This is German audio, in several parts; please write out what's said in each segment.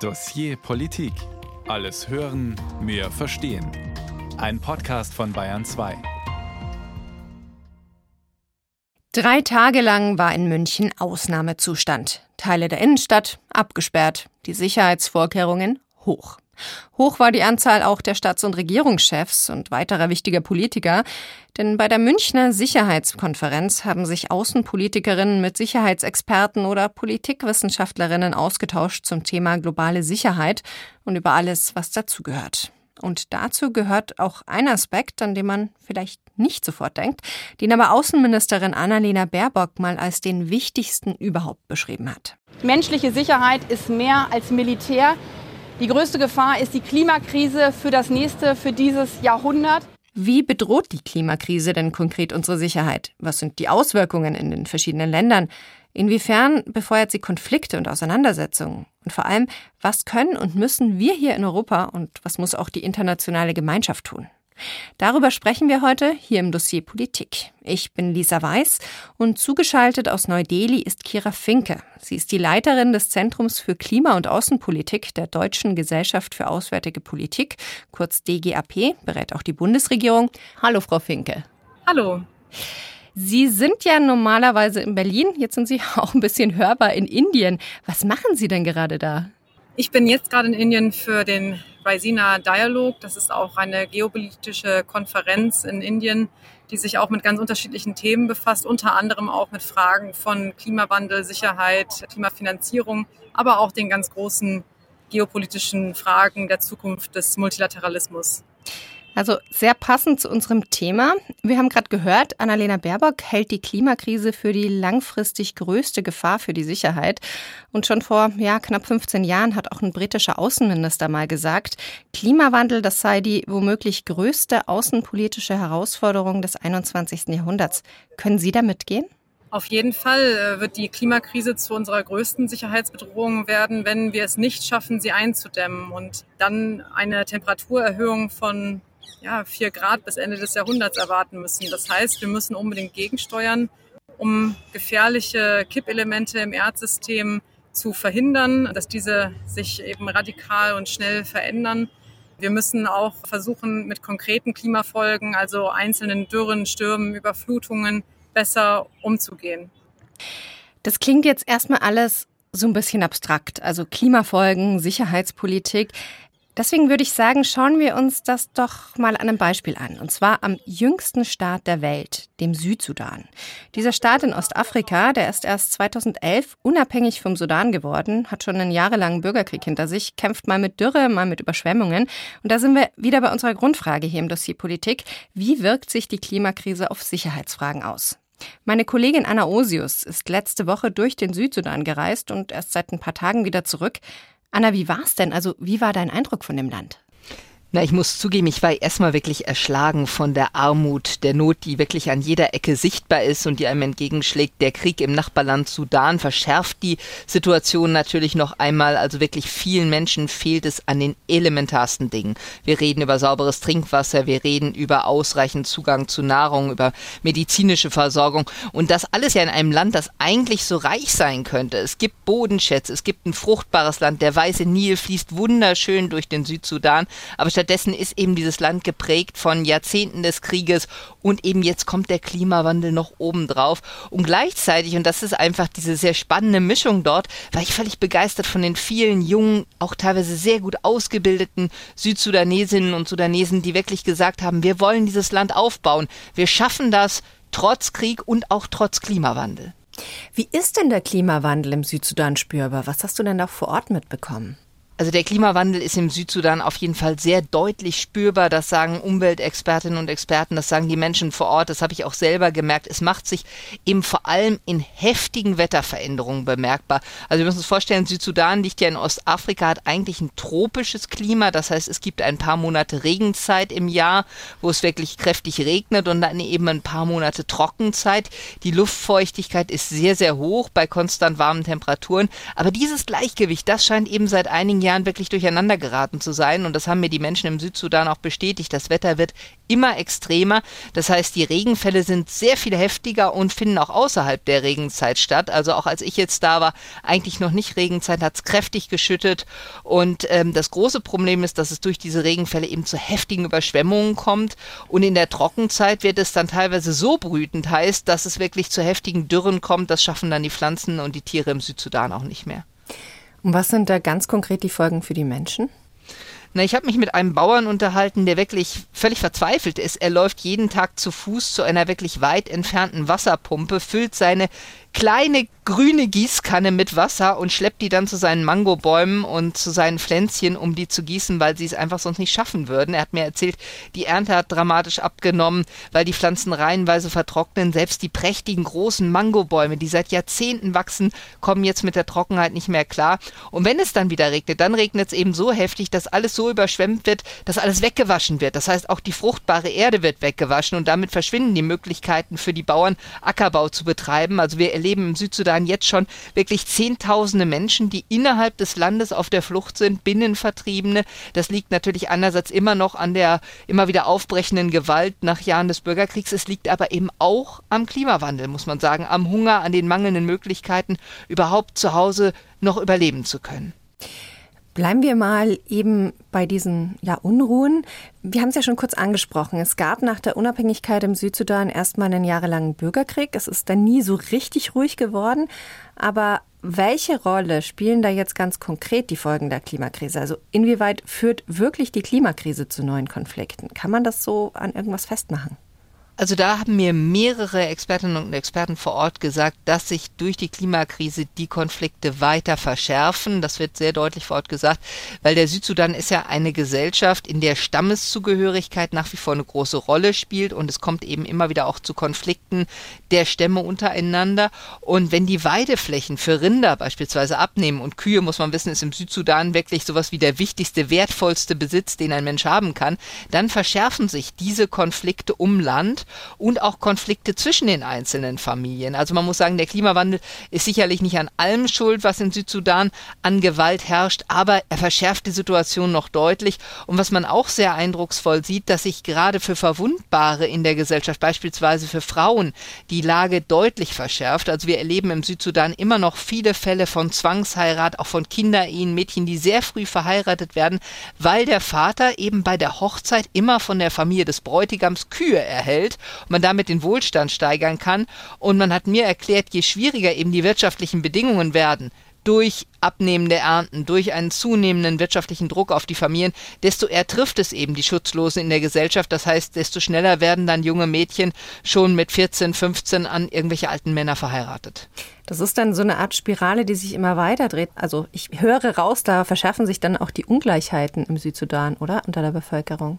Dossier Politik. Alles hören, mehr verstehen. Ein Podcast von Bayern 2. Drei Tage lang war in München Ausnahmezustand. Teile der Innenstadt abgesperrt, die Sicherheitsvorkehrungen hoch. Hoch war die Anzahl auch der Staats- und Regierungschefs und weiterer wichtiger Politiker, denn bei der Münchner Sicherheitskonferenz haben sich Außenpolitikerinnen mit Sicherheitsexperten oder Politikwissenschaftlerinnen ausgetauscht zum Thema globale Sicherheit und über alles, was dazugehört. Und dazu gehört auch ein Aspekt, an dem man vielleicht nicht sofort denkt, den aber Außenministerin Annalena Baerbock mal als den wichtigsten überhaupt beschrieben hat. Menschliche Sicherheit ist mehr als Militär. Die größte Gefahr ist die Klimakrise für das nächste, für dieses Jahrhundert. Wie bedroht die Klimakrise denn konkret unsere Sicherheit? Was sind die Auswirkungen in den verschiedenen Ländern? Inwiefern befeuert sie Konflikte und Auseinandersetzungen? Und vor allem, was können und müssen wir hier in Europa und was muss auch die internationale Gemeinschaft tun? Darüber sprechen wir heute hier im Dossier Politik. Ich bin Lisa Weiß und zugeschaltet aus Neu-Delhi ist Kira Finke. Sie ist die Leiterin des Zentrums für Klima- und Außenpolitik der Deutschen Gesellschaft für Auswärtige Politik, kurz DGAP, berät auch die Bundesregierung. Hallo, Frau Finke. Hallo. Sie sind ja normalerweise in Berlin, jetzt sind Sie auch ein bisschen hörbar in Indien. Was machen Sie denn gerade da? Ich bin jetzt gerade in Indien für den Raisina Dialog. Das ist auch eine geopolitische Konferenz in Indien, die sich auch mit ganz unterschiedlichen Themen befasst, unter anderem auch mit Fragen von Klimawandel, Sicherheit, Klimafinanzierung, aber auch den ganz großen geopolitischen Fragen der Zukunft des Multilateralismus. Also sehr passend zu unserem Thema. Wir haben gerade gehört, Annalena Baerbock hält die Klimakrise für die langfristig größte Gefahr für die Sicherheit. Und schon vor ja, knapp 15 Jahren hat auch ein britischer Außenminister mal gesagt, Klimawandel, das sei die womöglich größte außenpolitische Herausforderung des 21. Jahrhunderts. Können Sie da mitgehen? Auf jeden Fall äh, wird die Klimakrise zu unserer größten Sicherheitsbedrohung werden, wenn wir es nicht schaffen, sie einzudämmen und dann eine Temperaturerhöhung von ja, vier Grad bis Ende des Jahrhunderts erwarten müssen. Das heißt, wir müssen unbedingt gegensteuern, um gefährliche Kippelemente im Erdsystem zu verhindern, dass diese sich eben radikal und schnell verändern. Wir müssen auch versuchen, mit konkreten Klimafolgen, also einzelnen Dürren, Stürmen, Überflutungen, besser umzugehen. Das klingt jetzt erstmal alles so ein bisschen abstrakt, also Klimafolgen, Sicherheitspolitik. Deswegen würde ich sagen, schauen wir uns das doch mal an einem Beispiel an. Und zwar am jüngsten Staat der Welt, dem Südsudan. Dieser Staat in Ostafrika, der ist erst 2011 unabhängig vom Sudan geworden, hat schon einen jahrelangen Bürgerkrieg hinter sich, kämpft mal mit Dürre, mal mit Überschwemmungen. Und da sind wir wieder bei unserer Grundfrage hier im Dossier Politik. Wie wirkt sich die Klimakrise auf Sicherheitsfragen aus? Meine Kollegin Anna Osius ist letzte Woche durch den Südsudan gereist und erst seit ein paar Tagen wieder zurück. Anna, wie war's denn? Also, wie war dein Eindruck von dem Land? Na, ich muss zugeben, ich war erstmal wirklich erschlagen von der Armut, der Not, die wirklich an jeder Ecke sichtbar ist und die einem entgegenschlägt. Der Krieg im Nachbarland Sudan verschärft die Situation natürlich noch einmal. Also wirklich vielen Menschen fehlt es an den elementarsten Dingen. Wir reden über sauberes Trinkwasser, wir reden über ausreichend Zugang zu Nahrung, über medizinische Versorgung und das alles ja in einem Land, das eigentlich so reich sein könnte. Es gibt Bodenschätze, es gibt ein fruchtbares Land, der weiße Nil fließt wunderschön durch den Südsudan, aber stattdessen ist eben dieses Land geprägt von Jahrzehnten des Krieges und eben jetzt kommt der Klimawandel noch obendrauf. Und gleichzeitig, und das ist einfach diese sehr spannende Mischung dort, war ich völlig begeistert von den vielen jungen, auch teilweise sehr gut ausgebildeten Südsudanesinnen und Sudanesen, die wirklich gesagt haben, wir wollen dieses Land aufbauen. Wir schaffen das trotz Krieg und auch trotz Klimawandel. Wie ist denn der Klimawandel im Südsudan spürbar? Was hast du denn da vor Ort mitbekommen? Also der Klimawandel ist im Südsudan auf jeden Fall sehr deutlich spürbar. Das sagen Umweltexpertinnen und Experten, das sagen die Menschen vor Ort. Das habe ich auch selber gemerkt. Es macht sich eben vor allem in heftigen Wetterveränderungen bemerkbar. Also wir müssen uns vorstellen, Südsudan liegt ja in Ostafrika, hat eigentlich ein tropisches Klima. Das heißt, es gibt ein paar Monate Regenzeit im Jahr, wo es wirklich kräftig regnet und dann eben ein paar Monate Trockenzeit. Die Luftfeuchtigkeit ist sehr, sehr hoch bei konstant warmen Temperaturen. Aber dieses Gleichgewicht, das scheint eben seit einigen wirklich durcheinander geraten zu sein. Und das haben mir die Menschen im Südsudan auch bestätigt. Das Wetter wird immer extremer. Das heißt, die Regenfälle sind sehr viel heftiger und finden auch außerhalb der Regenzeit statt. Also auch als ich jetzt da war, eigentlich noch nicht Regenzeit, hat es kräftig geschüttet. Und ähm, das große Problem ist, dass es durch diese Regenfälle eben zu heftigen Überschwemmungen kommt. Und in der Trockenzeit wird es dann teilweise so brütend heiß, dass es wirklich zu heftigen Dürren kommt. Das schaffen dann die Pflanzen und die Tiere im Südsudan auch nicht mehr. Und was sind da ganz konkret die Folgen für die Menschen? Na, ich habe mich mit einem Bauern unterhalten, der wirklich völlig verzweifelt ist. Er läuft jeden Tag zu Fuß zu einer wirklich weit entfernten Wasserpumpe, füllt seine kleine grüne Gießkanne mit Wasser und schleppt die dann zu seinen Mangobäumen und zu seinen Pflänzchen, um die zu gießen, weil sie es einfach sonst nicht schaffen würden. Er hat mir erzählt, die Ernte hat dramatisch abgenommen, weil die Pflanzen reihenweise vertrocknen. Selbst die prächtigen großen Mangobäume, die seit Jahrzehnten wachsen, kommen jetzt mit der Trockenheit nicht mehr klar. Und wenn es dann wieder regnet, dann regnet es eben so heftig, dass alles so überschwemmt wird, dass alles weggewaschen wird. Das heißt, auch die fruchtbare Erde wird weggewaschen und damit verschwinden die Möglichkeiten für die Bauern, Ackerbau zu betreiben. Also wir erleben im Südsudan jetzt schon wirklich Zehntausende Menschen, die innerhalb des Landes auf der Flucht sind, Binnenvertriebene. Das liegt natürlich einerseits immer noch an der immer wieder aufbrechenden Gewalt nach Jahren des Bürgerkriegs. Es liegt aber eben auch am Klimawandel, muss man sagen, am Hunger, an den mangelnden Möglichkeiten, überhaupt zu Hause noch überleben zu können. Bleiben wir mal eben bei diesen ja, Unruhen. Wir haben es ja schon kurz angesprochen. Es gab nach der Unabhängigkeit im Südsudan erstmal einen jahrelangen Bürgerkrieg. Es ist dann nie so richtig ruhig geworden. Aber welche Rolle spielen da jetzt ganz konkret die Folgen der Klimakrise? Also inwieweit führt wirklich die Klimakrise zu neuen Konflikten? Kann man das so an irgendwas festmachen? Also da haben mir mehrere Expertinnen und Experten vor Ort gesagt, dass sich durch die Klimakrise die Konflikte weiter verschärfen. Das wird sehr deutlich vor Ort gesagt, weil der Südsudan ist ja eine Gesellschaft, in der Stammeszugehörigkeit nach wie vor eine große Rolle spielt und es kommt eben immer wieder auch zu Konflikten der Stämme untereinander. Und wenn die Weideflächen für Rinder beispielsweise abnehmen und Kühe, muss man wissen, ist im Südsudan wirklich sowas wie der wichtigste, wertvollste Besitz, den ein Mensch haben kann, dann verschärfen sich diese Konflikte um Land und auch Konflikte zwischen den einzelnen Familien. Also man muss sagen, der Klimawandel ist sicherlich nicht an allem schuld, was in Südsudan an Gewalt herrscht, aber er verschärft die Situation noch deutlich. Und was man auch sehr eindrucksvoll sieht, dass sich gerade für Verwundbare in der Gesellschaft, beispielsweise für Frauen, die Lage deutlich verschärft. Also wir erleben im Südsudan immer noch viele Fälle von Zwangsheirat, auch von Kinderehen, Mädchen, die sehr früh verheiratet werden, weil der Vater eben bei der Hochzeit immer von der Familie des Bräutigams Kühe erhält und man damit den Wohlstand steigern kann. Und man hat mir erklärt, je schwieriger eben die wirtschaftlichen Bedingungen werden, durch abnehmende Ernten, durch einen zunehmenden wirtschaftlichen Druck auf die Familien, desto eher trifft es eben die Schutzlosen in der Gesellschaft. Das heißt, desto schneller werden dann junge Mädchen schon mit 14, 15 an irgendwelche alten Männer verheiratet. Das ist dann so eine Art Spirale, die sich immer weiter dreht. Also ich höre raus, da verschärfen sich dann auch die Ungleichheiten im Südsudan, oder? Unter der Bevölkerung.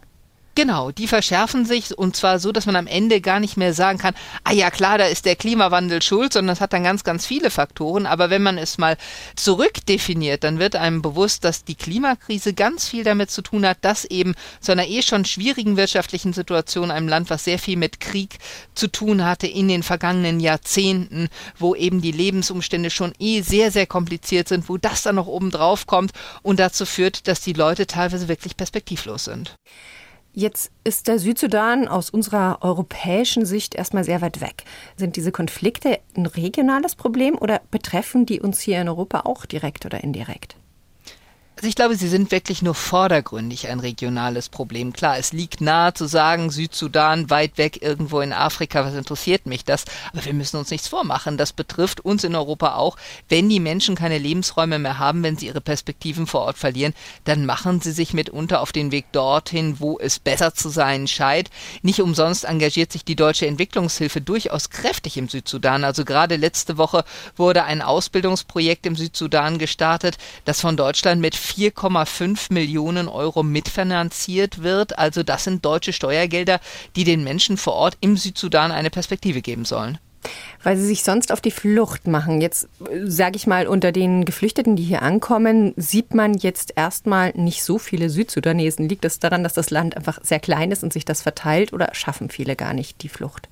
Genau, die verschärfen sich und zwar so, dass man am Ende gar nicht mehr sagen kann, ah ja klar, da ist der Klimawandel schuld, sondern es hat dann ganz, ganz viele Faktoren. Aber wenn man es mal zurückdefiniert, dann wird einem bewusst, dass die Klimakrise ganz viel damit zu tun hat, dass eben zu einer eh schon schwierigen wirtschaftlichen Situation einem Land, was sehr viel mit Krieg zu tun hatte in den vergangenen Jahrzehnten, wo eben die Lebensumstände schon eh sehr, sehr kompliziert sind, wo das dann noch oben drauf kommt und dazu führt, dass die Leute teilweise wirklich perspektivlos sind. Jetzt ist der Südsudan aus unserer europäischen Sicht erstmal sehr weit weg. Sind diese Konflikte ein regionales Problem oder betreffen die uns hier in Europa auch direkt oder indirekt? Also ich glaube, sie sind wirklich nur vordergründig ein regionales Problem. Klar, es liegt nahe zu sagen, Südsudan, weit weg irgendwo in Afrika, was interessiert mich das? Aber wir müssen uns nichts vormachen. Das betrifft uns in Europa auch. Wenn die Menschen keine Lebensräume mehr haben, wenn sie ihre Perspektiven vor Ort verlieren, dann machen sie sich mitunter auf den Weg dorthin, wo es besser zu sein scheint. Nicht umsonst engagiert sich die deutsche Entwicklungshilfe durchaus kräftig im Südsudan. Also gerade letzte Woche wurde ein Ausbildungsprojekt im Südsudan gestartet, das von Deutschland mit 4,5 Millionen Euro mitfinanziert wird. Also das sind deutsche Steuergelder, die den Menschen vor Ort im Südsudan eine Perspektive geben sollen weil sie sich sonst auf die Flucht machen. Jetzt sage ich mal, unter den Geflüchteten, die hier ankommen, sieht man jetzt erstmal nicht so viele Südsudanesen. Liegt das daran, dass das Land einfach sehr klein ist und sich das verteilt oder schaffen viele gar nicht die Flucht?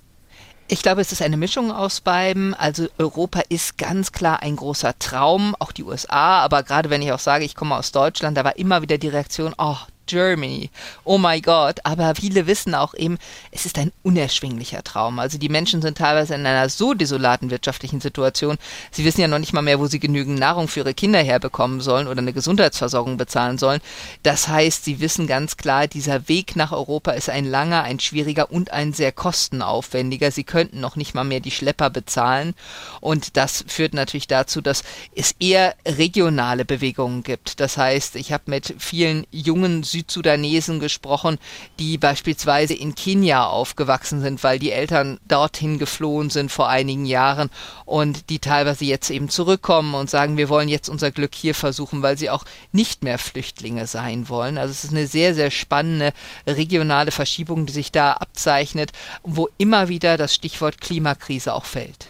Ich glaube, es ist eine Mischung aus beiden. Also Europa ist ganz klar ein großer Traum, auch die USA. Aber gerade wenn ich auch sage, ich komme aus Deutschland, da war immer wieder die Reaktion, oh, Germany. Oh my God. Aber viele wissen auch eben, es ist ein unerschwinglicher Traum. Also die Menschen sind teilweise in einer so desolaten wirtschaftlichen Situation. Sie wissen ja noch nicht mal mehr, wo sie genügend Nahrung für ihre Kinder herbekommen sollen oder eine Gesundheitsversorgung bezahlen sollen. Das heißt, sie wissen ganz klar, dieser Weg nach Europa ist ein langer, ein schwieriger und ein sehr kostenaufwendiger. Sie könnten noch nicht mal mehr die Schlepper bezahlen. Und das führt natürlich dazu, dass es eher regionale Bewegungen gibt. Das heißt, ich habe mit vielen jungen Südsudanesen gesprochen, die beispielsweise in Kenia aufgewachsen sind, weil die Eltern dorthin geflohen sind vor einigen Jahren und die teilweise jetzt eben zurückkommen und sagen, wir wollen jetzt unser Glück hier versuchen, weil sie auch nicht mehr Flüchtlinge sein wollen. Also es ist eine sehr, sehr spannende regionale Verschiebung, die sich da abzeichnet, wo immer wieder das Stichwort Klimakrise auch fällt.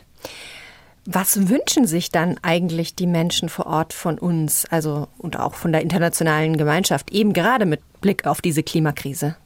Was wünschen sich dann eigentlich die Menschen vor Ort von uns, also und auch von der internationalen Gemeinschaft, eben gerade mit Blick auf diese Klimakrise?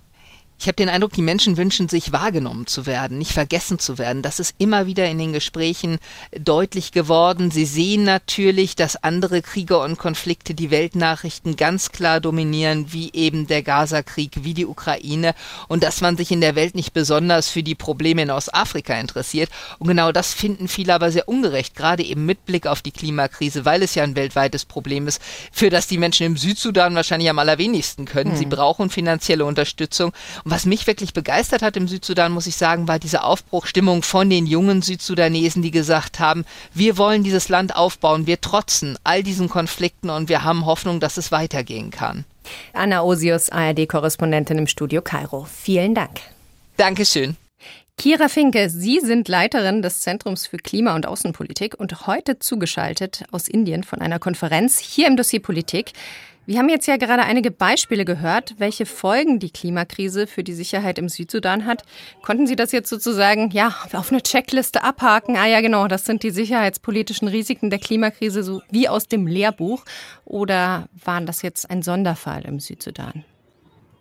Ich habe den Eindruck, die Menschen wünschen sich wahrgenommen zu werden, nicht vergessen zu werden. Das ist immer wieder in den Gesprächen deutlich geworden. Sie sehen natürlich, dass andere Kriege und Konflikte die Weltnachrichten ganz klar dominieren, wie eben der Gaza-Krieg, wie die Ukraine und dass man sich in der Welt nicht besonders für die Probleme in Ostafrika interessiert. Und genau das finden viele aber sehr ungerecht, gerade eben mit Blick auf die Klimakrise, weil es ja ein weltweites Problem ist, für das die Menschen im Südsudan wahrscheinlich am allerwenigsten können. Hm. Sie brauchen finanzielle Unterstützung was mich wirklich begeistert hat im Südsudan, muss ich sagen, war diese Aufbruchstimmung von den jungen Südsudanesen, die gesagt haben, wir wollen dieses Land aufbauen, wir trotzen all diesen Konflikten und wir haben Hoffnung, dass es weitergehen kann. Anna Osius, ARD-Korrespondentin im Studio Kairo. Vielen Dank. Dankeschön. Kira Finke, Sie sind Leiterin des Zentrums für Klima- und Außenpolitik und heute zugeschaltet aus Indien von einer Konferenz hier im Dossier Politik. Wir haben jetzt ja gerade einige Beispiele gehört, welche Folgen die Klimakrise für die Sicherheit im Südsudan hat. Konnten Sie das jetzt sozusagen ja auf eine Checkliste abhaken? Ah ja, genau, das sind die sicherheitspolitischen Risiken der Klimakrise so wie aus dem Lehrbuch. Oder waren das jetzt ein Sonderfall im Südsudan?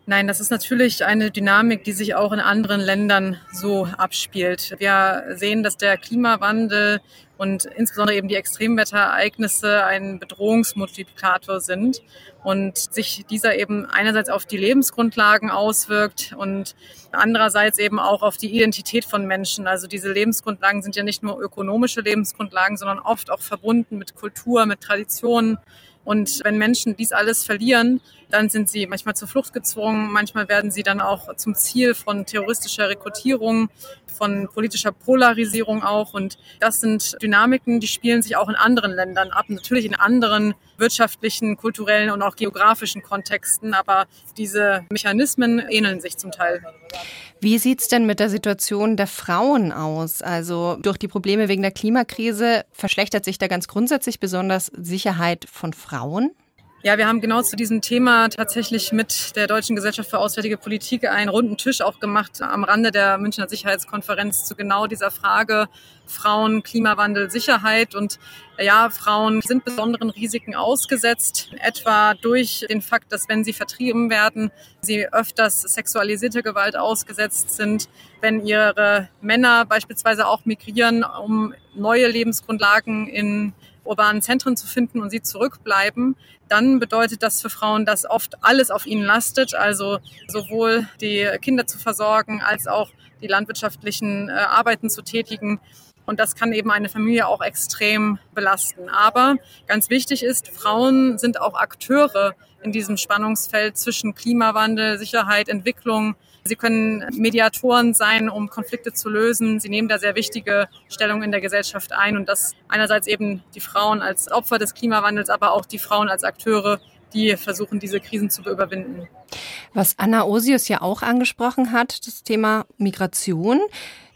Nein, das ist natürlich eine Dynamik, die sich auch in anderen Ländern so abspielt. Wir sehen, dass der Klimawandel und insbesondere eben die Extremwetterereignisse ein Bedrohungsmultiplikator sind und sich dieser eben einerseits auf die Lebensgrundlagen auswirkt und andererseits eben auch auf die Identität von Menschen. Also diese Lebensgrundlagen sind ja nicht nur ökonomische Lebensgrundlagen, sondern oft auch verbunden mit Kultur, mit Traditionen. Und wenn Menschen dies alles verlieren, dann sind sie manchmal zur Flucht gezwungen, manchmal werden sie dann auch zum Ziel von terroristischer Rekrutierung, von politischer Polarisierung auch. Und das sind Dynamiken, die spielen sich auch in anderen Ländern ab, natürlich in anderen wirtschaftlichen, kulturellen und auch geografischen Kontexten, aber diese Mechanismen ähneln sich zum Teil. Wie sieht es denn mit der Situation der Frauen aus? Also durch die Probleme wegen der Klimakrise verschlechtert sich da ganz grundsätzlich besonders Sicherheit von Frauen? Ja, wir haben genau zu diesem Thema tatsächlich mit der Deutschen Gesellschaft für Auswärtige Politik einen runden Tisch auch gemacht am Rande der Münchner Sicherheitskonferenz zu genau dieser Frage Frauen, Klimawandel, Sicherheit. Und ja, Frauen sind besonderen Risiken ausgesetzt, etwa durch den Fakt, dass wenn sie vertrieben werden, sie öfters sexualisierte Gewalt ausgesetzt sind, wenn ihre Männer beispielsweise auch migrieren, um neue Lebensgrundlagen in urbanen Zentren zu finden und sie zurückbleiben, dann bedeutet das für Frauen, dass oft alles auf ihnen lastet, also sowohl die Kinder zu versorgen als auch die landwirtschaftlichen äh, Arbeiten zu tätigen. Und das kann eben eine Familie auch extrem belasten. Aber ganz wichtig ist, Frauen sind auch Akteure in diesem Spannungsfeld zwischen Klimawandel, Sicherheit, Entwicklung, Sie können Mediatoren sein, um Konflikte zu lösen. Sie nehmen da sehr wichtige Stellung in der Gesellschaft ein und das einerseits eben die Frauen als Opfer des Klimawandels, aber auch die Frauen als Akteure, die versuchen, diese Krisen zu überwinden. Was Anna Osius ja auch angesprochen hat, das Thema Migration.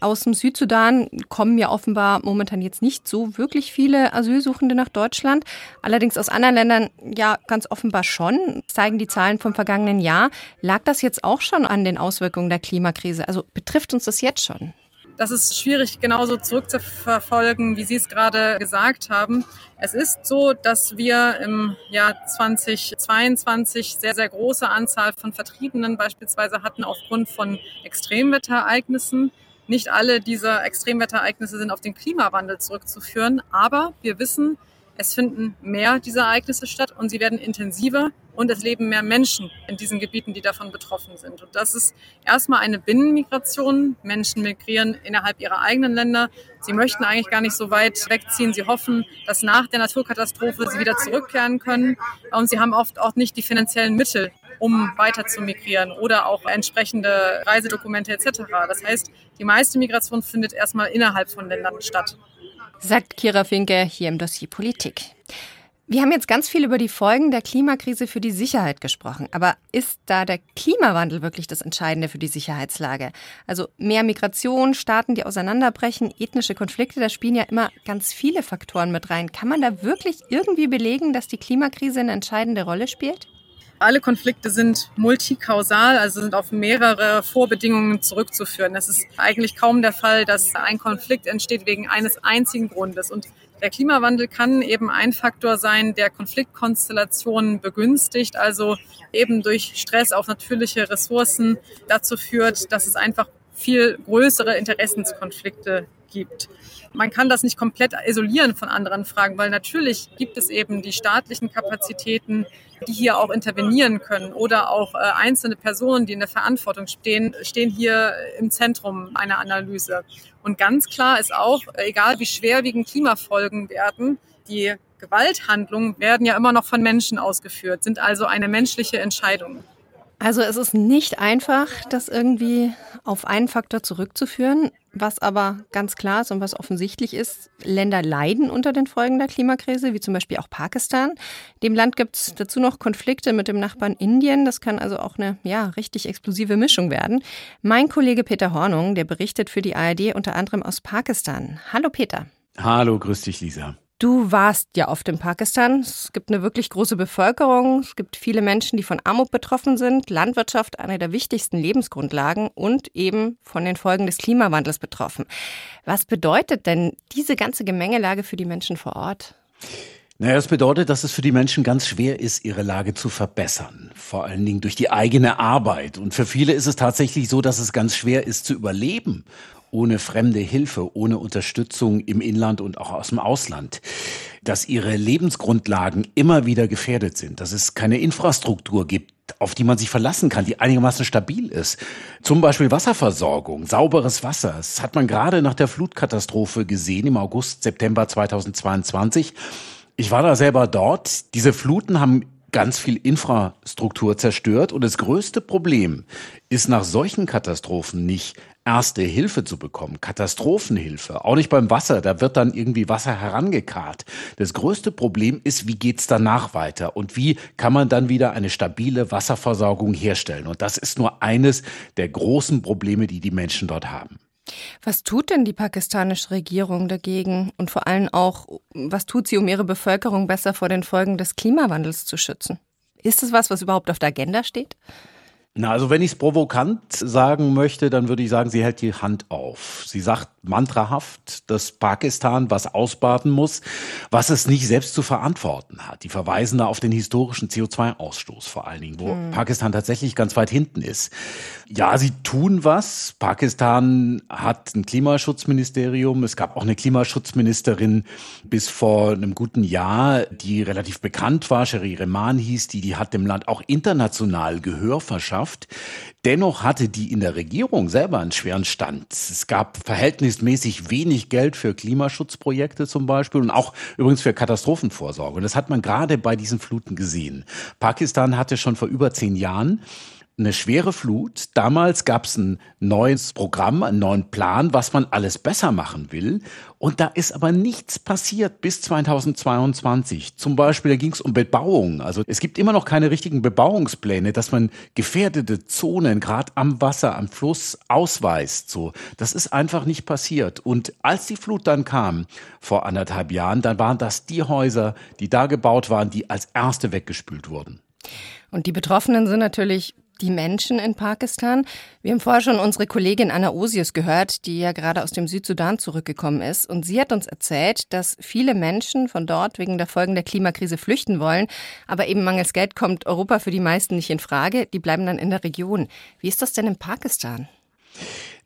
Aus dem Südsudan kommen ja offenbar momentan jetzt nicht so wirklich viele Asylsuchende nach Deutschland. Allerdings aus anderen Ländern ja ganz offenbar schon, zeigen die Zahlen vom vergangenen Jahr. Lag das jetzt auch schon an den Auswirkungen der Klimakrise? Also betrifft uns das jetzt schon? Das ist schwierig genauso zurückzuverfolgen, wie Sie es gerade gesagt haben. Es ist so, dass wir im Jahr 2022 sehr, sehr große Anzahl von Vertriebenen beispielsweise hatten aufgrund von Extremwetterereignissen. Nicht alle dieser Extremwetterereignisse sind auf den Klimawandel zurückzuführen, aber wir wissen, es finden mehr dieser Ereignisse statt und sie werden intensiver und es leben mehr Menschen in diesen Gebieten, die davon betroffen sind. Und das ist erstmal eine Binnenmigration. Menschen migrieren innerhalb ihrer eigenen Länder. Sie möchten eigentlich gar nicht so weit wegziehen. Sie hoffen, dass nach der Naturkatastrophe sie wieder zurückkehren können. Und sie haben oft auch nicht die finanziellen Mittel, um weiter zu migrieren oder auch entsprechende Reisedokumente etc. Das heißt, die meiste Migration findet erstmal innerhalb von Ländern statt. Sagt Kira Finke hier im Dossier Politik. Wir haben jetzt ganz viel über die Folgen der Klimakrise für die Sicherheit gesprochen. Aber ist da der Klimawandel wirklich das Entscheidende für die Sicherheitslage? Also mehr Migration, Staaten, die auseinanderbrechen, ethnische Konflikte, da spielen ja immer ganz viele Faktoren mit rein. Kann man da wirklich irgendwie belegen, dass die Klimakrise eine entscheidende Rolle spielt? Alle Konflikte sind multikausal, also sind auf mehrere Vorbedingungen zurückzuführen. Es ist eigentlich kaum der Fall, dass ein Konflikt entsteht wegen eines einzigen Grundes. Und der Klimawandel kann eben ein Faktor sein, der Konfliktkonstellationen begünstigt, also eben durch Stress auf natürliche Ressourcen dazu führt, dass es einfach viel größere Interessenskonflikte gibt. Man kann das nicht komplett isolieren von anderen Fragen, weil natürlich gibt es eben die staatlichen Kapazitäten, die hier auch intervenieren können oder auch äh, einzelne Personen, die in der Verantwortung stehen, stehen hier im Zentrum einer Analyse. Und ganz klar ist auch, egal wie schwerwiegend Klimafolgen werden, die Gewalthandlungen werden ja immer noch von Menschen ausgeführt, sind also eine menschliche Entscheidung. Also es ist nicht einfach, das irgendwie auf einen Faktor zurückzuführen. Was aber ganz klar ist und was offensichtlich ist, Länder leiden unter den Folgen der Klimakrise, wie zum Beispiel auch Pakistan. Dem Land gibt es dazu noch Konflikte mit dem Nachbarn Indien. Das kann also auch eine ja, richtig explosive Mischung werden. Mein Kollege Peter Hornung, der berichtet für die ARD unter anderem aus Pakistan. Hallo Peter. Hallo, grüß dich, Lisa. Du warst ja oft in Pakistan. Es gibt eine wirklich große Bevölkerung. Es gibt viele Menschen, die von Armut betroffen sind. Landwirtschaft eine der wichtigsten Lebensgrundlagen und eben von den Folgen des Klimawandels betroffen. Was bedeutet denn diese ganze Gemengelage für die Menschen vor Ort? Naja, das bedeutet, dass es für die Menschen ganz schwer ist, ihre Lage zu verbessern. Vor allen Dingen durch die eigene Arbeit. Und für viele ist es tatsächlich so, dass es ganz schwer ist zu überleben ohne fremde Hilfe, ohne Unterstützung im Inland und auch aus dem Ausland, dass ihre Lebensgrundlagen immer wieder gefährdet sind, dass es keine Infrastruktur gibt, auf die man sich verlassen kann, die einigermaßen stabil ist. Zum Beispiel Wasserversorgung, sauberes Wasser. Das hat man gerade nach der Flutkatastrophe gesehen im August, September 2022. Ich war da selber dort. Diese Fluten haben ganz viel Infrastruktur zerstört. Und das größte Problem ist nach solchen Katastrophen nicht Erste Hilfe zu bekommen, Katastrophenhilfe, auch nicht beim Wasser, da wird dann irgendwie Wasser herangekarrt. Das größte Problem ist, wie geht's danach weiter und wie kann man dann wieder eine stabile Wasserversorgung herstellen? Und das ist nur eines der großen Probleme, die die Menschen dort haben. Was tut denn die pakistanische Regierung dagegen und vor allem auch, was tut sie, um ihre Bevölkerung besser vor den Folgen des Klimawandels zu schützen? Ist es was, was überhaupt auf der Agenda steht? Na, also wenn ich es provokant sagen möchte, dann würde ich sagen, sie hält die Hand auf. Sie sagt mantrahaft, dass Pakistan was ausbaden muss, was es nicht selbst zu verantworten hat. Die verweisen da auf den historischen CO2-Ausstoß vor allen Dingen, wo hm. Pakistan tatsächlich ganz weit hinten ist. Ja, sie tun was. Pakistan hat ein Klimaschutzministerium. Es gab auch eine Klimaschutzministerin bis vor einem guten Jahr, die relativ bekannt war. Sherry Rehman hieß die. Die hat dem Land auch international Gehör verschafft. Dennoch hatte die in der Regierung selber einen schweren Stand. Es gab verhältnismäßig wenig Geld für Klimaschutzprojekte zum Beispiel und auch übrigens für Katastrophenvorsorge. Und das hat man gerade bei diesen Fluten gesehen. Pakistan hatte schon vor über zehn Jahren eine schwere Flut. Damals gab es ein neues Programm, einen neuen Plan, was man alles besser machen will. Und da ist aber nichts passiert bis 2022. Zum Beispiel, da ging es um Bebauung. Also es gibt immer noch keine richtigen Bebauungspläne, dass man gefährdete Zonen gerade am Wasser, am Fluss ausweist. So, das ist einfach nicht passiert. Und als die Flut dann kam vor anderthalb Jahren, dann waren das die Häuser, die da gebaut waren, die als erste weggespült wurden. Und die Betroffenen sind natürlich die Menschen in Pakistan. Wir haben vorher schon unsere Kollegin Anna Osius gehört, die ja gerade aus dem Südsudan zurückgekommen ist. Und sie hat uns erzählt, dass viele Menschen von dort wegen der Folgen der Klimakrise flüchten wollen. Aber eben mangels Geld kommt Europa für die meisten nicht in Frage. Die bleiben dann in der Region. Wie ist das denn in Pakistan?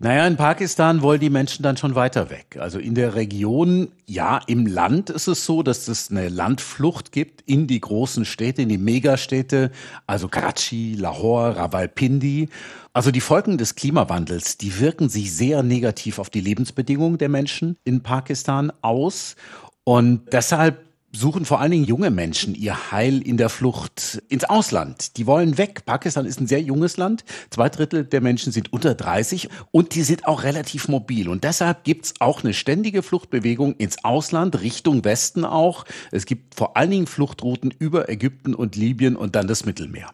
Naja, in Pakistan wollen die Menschen dann schon weiter weg. Also in der Region, ja, im Land ist es so, dass es eine Landflucht gibt in die großen Städte, in die Megastädte, also Karachi, Lahore, Rawalpindi. Also die Folgen des Klimawandels, die wirken sich sehr negativ auf die Lebensbedingungen der Menschen in Pakistan aus. Und deshalb suchen vor allen Dingen junge Menschen ihr Heil in der Flucht ins Ausland. Die wollen weg. Pakistan ist ein sehr junges Land. Zwei Drittel der Menschen sind unter 30 und die sind auch relativ mobil. Und deshalb gibt's auch eine ständige Fluchtbewegung ins Ausland, Richtung Westen auch. Es gibt vor allen Dingen Fluchtrouten über Ägypten und Libyen und dann das Mittelmeer.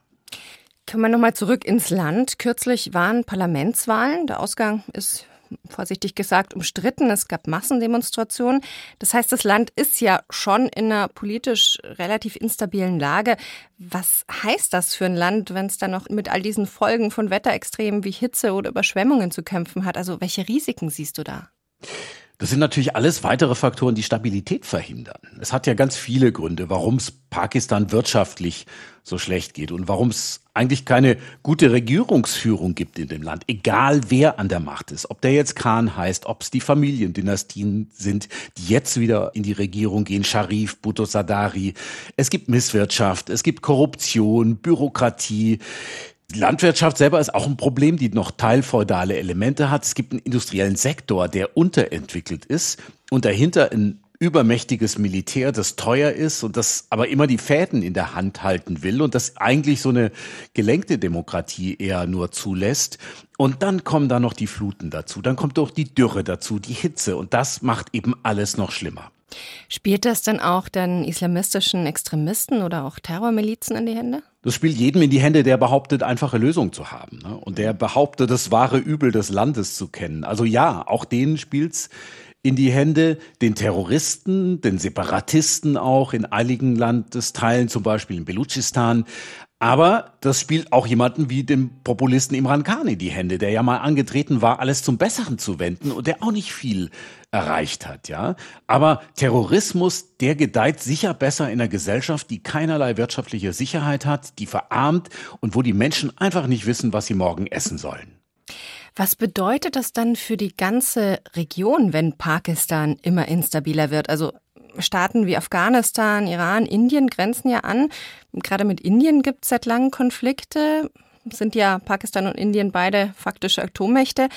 Kommen wir nochmal zurück ins Land. Kürzlich waren Parlamentswahlen. Der Ausgang ist vorsichtig gesagt, umstritten. Es gab Massendemonstrationen. Das heißt, das Land ist ja schon in einer politisch relativ instabilen Lage. Was heißt das für ein Land, wenn es dann noch mit all diesen Folgen von Wetterextremen wie Hitze oder Überschwemmungen zu kämpfen hat? Also welche Risiken siehst du da? Das sind natürlich alles weitere Faktoren, die Stabilität verhindern. Es hat ja ganz viele Gründe, warum es Pakistan wirtschaftlich so schlecht geht und warum es eigentlich keine gute Regierungsführung gibt in dem Land, egal wer an der Macht ist, ob der jetzt Khan heißt, ob es die Familiendynastien sind, die jetzt wieder in die Regierung gehen, Sharif, Bhutto Sadari. Es gibt Misswirtschaft, es gibt Korruption, Bürokratie. Die Landwirtschaft selber ist auch ein Problem, die noch teilfeudale Elemente hat. Es gibt einen industriellen Sektor, der unterentwickelt ist und dahinter ein übermächtiges Militär, das teuer ist und das aber immer die Fäden in der Hand halten will und das eigentlich so eine gelenkte Demokratie eher nur zulässt. Und dann kommen da noch die Fluten dazu, dann kommt doch die Dürre dazu, die Hitze und das macht eben alles noch schlimmer. Spielt das dann auch den islamistischen Extremisten oder auch Terrormilizen in die Hände? Das spielt jedem in die Hände, der behauptet, einfache Lösungen zu haben ne? und der behauptet, das wahre Übel des Landes zu kennen. Also ja, auch denen spielt's in die Hände, den Terroristen, den Separatisten auch in einigen Landesteilen, zum Beispiel in Belutschistan. Aber das spielt auch jemanden wie dem Populisten Imran Khan in die Hände, der ja mal angetreten war, alles zum Besseren zu wenden und der auch nicht viel erreicht hat, ja. Aber Terrorismus, der gedeiht sicher besser in einer Gesellschaft, die keinerlei wirtschaftliche Sicherheit hat, die verarmt und wo die Menschen einfach nicht wissen, was sie morgen essen sollen. Was bedeutet das dann für die ganze Region, wenn Pakistan immer instabiler wird? Also Staaten wie Afghanistan, Iran, Indien grenzen ja an. Gerade mit Indien gibt es seit langem Konflikte. Sind ja Pakistan und Indien beide faktische Atommächte.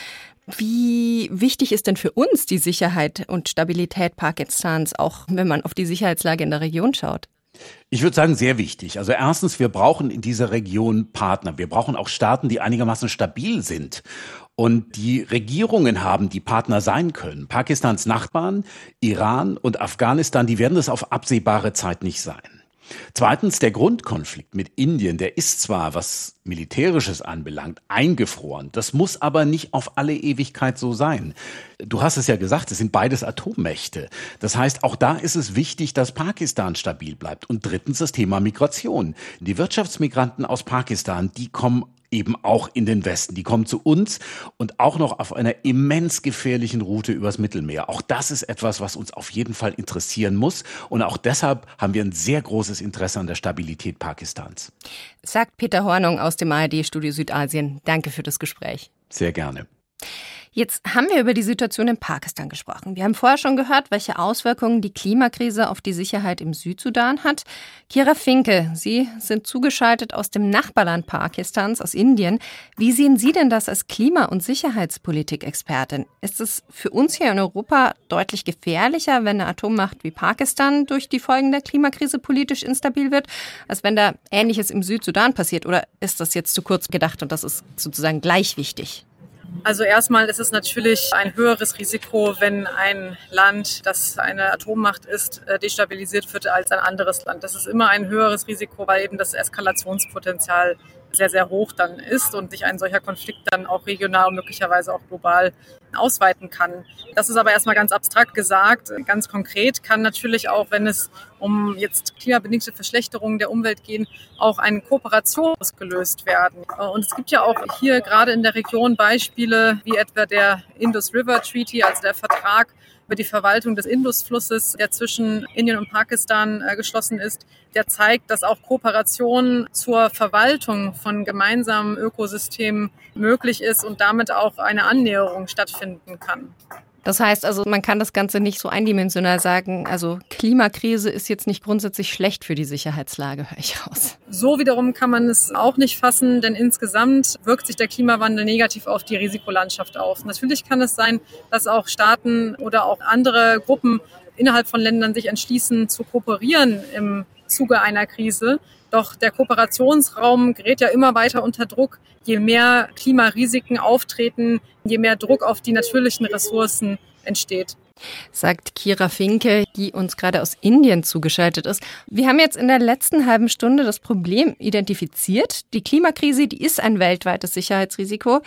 Wie wichtig ist denn für uns die Sicherheit und Stabilität Pakistans, auch wenn man auf die Sicherheitslage in der Region schaut? Ich würde sagen, sehr wichtig. Also erstens, wir brauchen in dieser Region Partner. Wir brauchen auch Staaten, die einigermaßen stabil sind und die Regierungen haben, die Partner sein können. Pakistans Nachbarn, Iran und Afghanistan, die werden das auf absehbare Zeit nicht sein. Zweitens, der Grundkonflikt mit Indien, der ist zwar, was Militärisches anbelangt, eingefroren. Das muss aber nicht auf alle Ewigkeit so sein. Du hast es ja gesagt, es sind beides Atommächte. Das heißt, auch da ist es wichtig, dass Pakistan stabil bleibt. Und drittens das Thema Migration. Die Wirtschaftsmigranten aus Pakistan, die kommen eben auch in den Westen. Die kommen zu uns und auch noch auf einer immens gefährlichen Route übers Mittelmeer. Auch das ist etwas, was uns auf jeden Fall interessieren muss. Und auch deshalb haben wir ein sehr großes Interesse an der Stabilität Pakistans. Sagt Peter Hornung aus dem ARD-Studio Südasien. Danke für das Gespräch. Sehr gerne. Jetzt haben wir über die Situation in Pakistan gesprochen. Wir haben vorher schon gehört, welche Auswirkungen die Klimakrise auf die Sicherheit im Südsudan hat. Kira Finke, Sie sind zugeschaltet aus dem Nachbarland Pakistans, aus Indien. Wie sehen Sie denn das als Klima- und Sicherheitspolitik-Expertin? Ist es für uns hier in Europa deutlich gefährlicher, wenn eine Atommacht wie Pakistan durch die Folgen der Klimakrise politisch instabil wird, als wenn da Ähnliches im Südsudan passiert? Oder ist das jetzt zu kurz gedacht und das ist sozusagen gleich wichtig? Also erstmal ist es natürlich ein höheres Risiko, wenn ein Land, das eine Atommacht ist, äh, destabilisiert wird als ein anderes Land. Das ist immer ein höheres Risiko, weil eben das Eskalationspotenzial sehr, sehr hoch dann ist und sich ein solcher Konflikt dann auch regional und möglicherweise auch global ausweiten kann. Das ist aber erstmal ganz abstrakt gesagt. Ganz konkret kann natürlich auch, wenn es um jetzt klimabedingte Verschlechterungen der Umwelt gehen, auch eine Kooperation ausgelöst werden. Und es gibt ja auch hier gerade in der Region Beispiele wie etwa der Indus River Treaty, also der Vertrag über die Verwaltung des Indusflusses, der zwischen Indien und Pakistan äh, geschlossen ist, der zeigt, dass auch Kooperation zur Verwaltung von gemeinsamen Ökosystemen möglich ist und damit auch eine Annäherung stattfinden kann. Das heißt also, man kann das Ganze nicht so eindimensional sagen. Also Klimakrise ist jetzt nicht grundsätzlich schlecht für die Sicherheitslage, höre ich raus. So wiederum kann man es auch nicht fassen, denn insgesamt wirkt sich der Klimawandel negativ auf die Risikolandschaft auf. Natürlich kann es sein, dass auch Staaten oder auch andere Gruppen innerhalb von Ländern sich entschließen zu kooperieren im Zuge einer Krise. Doch der Kooperationsraum gerät ja immer weiter unter Druck, je mehr Klimarisiken auftreten, je mehr Druck auf die natürlichen Ressourcen entsteht sagt Kira Finke, die uns gerade aus Indien zugeschaltet ist. Wir haben jetzt in der letzten halben Stunde das Problem identifiziert. Die Klimakrise, die ist ein weltweites Sicherheitsrisiko.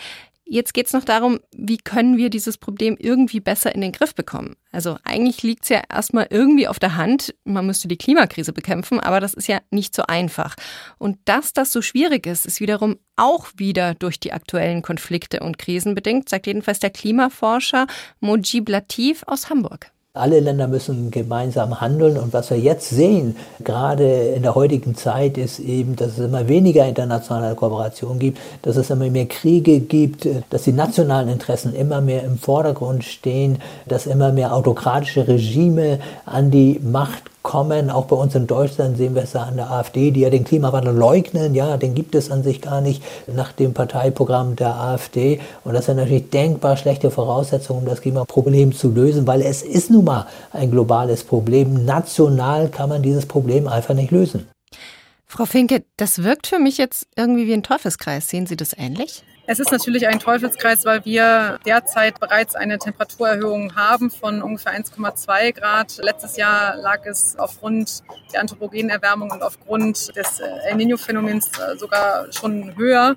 Jetzt geht es noch darum, wie können wir dieses Problem irgendwie besser in den Griff bekommen. Also eigentlich liegt es ja erstmal irgendwie auf der Hand, man müsste die Klimakrise bekämpfen, aber das ist ja nicht so einfach. Und dass das so schwierig ist, ist wiederum auch wieder durch die aktuellen Konflikte und Krisen bedingt, sagt jedenfalls der Klimaforscher Mojib Latif aus Hamburg. Alle Länder müssen gemeinsam handeln. Und was wir jetzt sehen, gerade in der heutigen Zeit, ist eben, dass es immer weniger internationale Kooperation gibt, dass es immer mehr Kriege gibt, dass die nationalen Interessen immer mehr im Vordergrund stehen, dass immer mehr autokratische Regime an die Macht kommen. Auch bei uns in Deutschland sehen wir es da an der AfD, die ja den Klimawandel leugnen. Ja, den gibt es an sich gar nicht nach dem Parteiprogramm der AfD. Und das sind natürlich denkbar schlechte Voraussetzungen, um das Klimaproblem zu lösen, weil es ist nun mal ein globales Problem. National kann man dieses Problem einfach nicht lösen. Frau Finke, das wirkt für mich jetzt irgendwie wie ein Teufelskreis. Sehen Sie das ähnlich? Es ist natürlich ein Teufelskreis, weil wir derzeit bereits eine Temperaturerhöhung haben von ungefähr 1,2 Grad. Letztes Jahr lag es aufgrund der anthropogenen Erwärmung und aufgrund des El Niño-Phänomens äh, sogar schon höher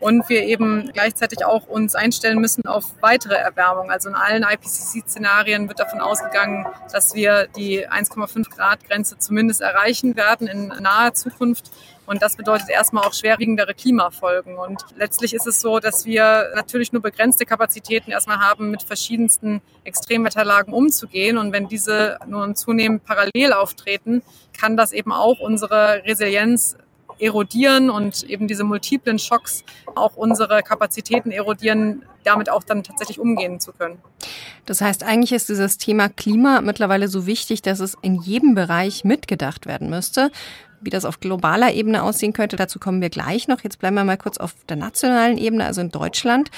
und wir eben gleichzeitig auch uns einstellen müssen auf weitere Erwärmung. Also in allen IPCC-Szenarien wird davon ausgegangen, dass wir die 1,5 Grad Grenze zumindest erreichen werden in naher Zukunft. Und das bedeutet erstmal auch schwerwiegendere Klimafolgen. Und letztlich ist es so, dass wir natürlich nur begrenzte Kapazitäten erstmal haben, mit verschiedensten Extremwetterlagen umzugehen. Und wenn diese nun zunehmend parallel auftreten, kann das eben auch unsere Resilienz erodieren und eben diese multiplen Schocks auch unsere Kapazitäten erodieren, damit auch dann tatsächlich umgehen zu können. Das heißt, eigentlich ist dieses Thema Klima mittlerweile so wichtig, dass es in jedem Bereich mitgedacht werden müsste. Wie das auf globaler Ebene aussehen könnte, dazu kommen wir gleich noch. Jetzt bleiben wir mal kurz auf der nationalen Ebene, also in Deutschland.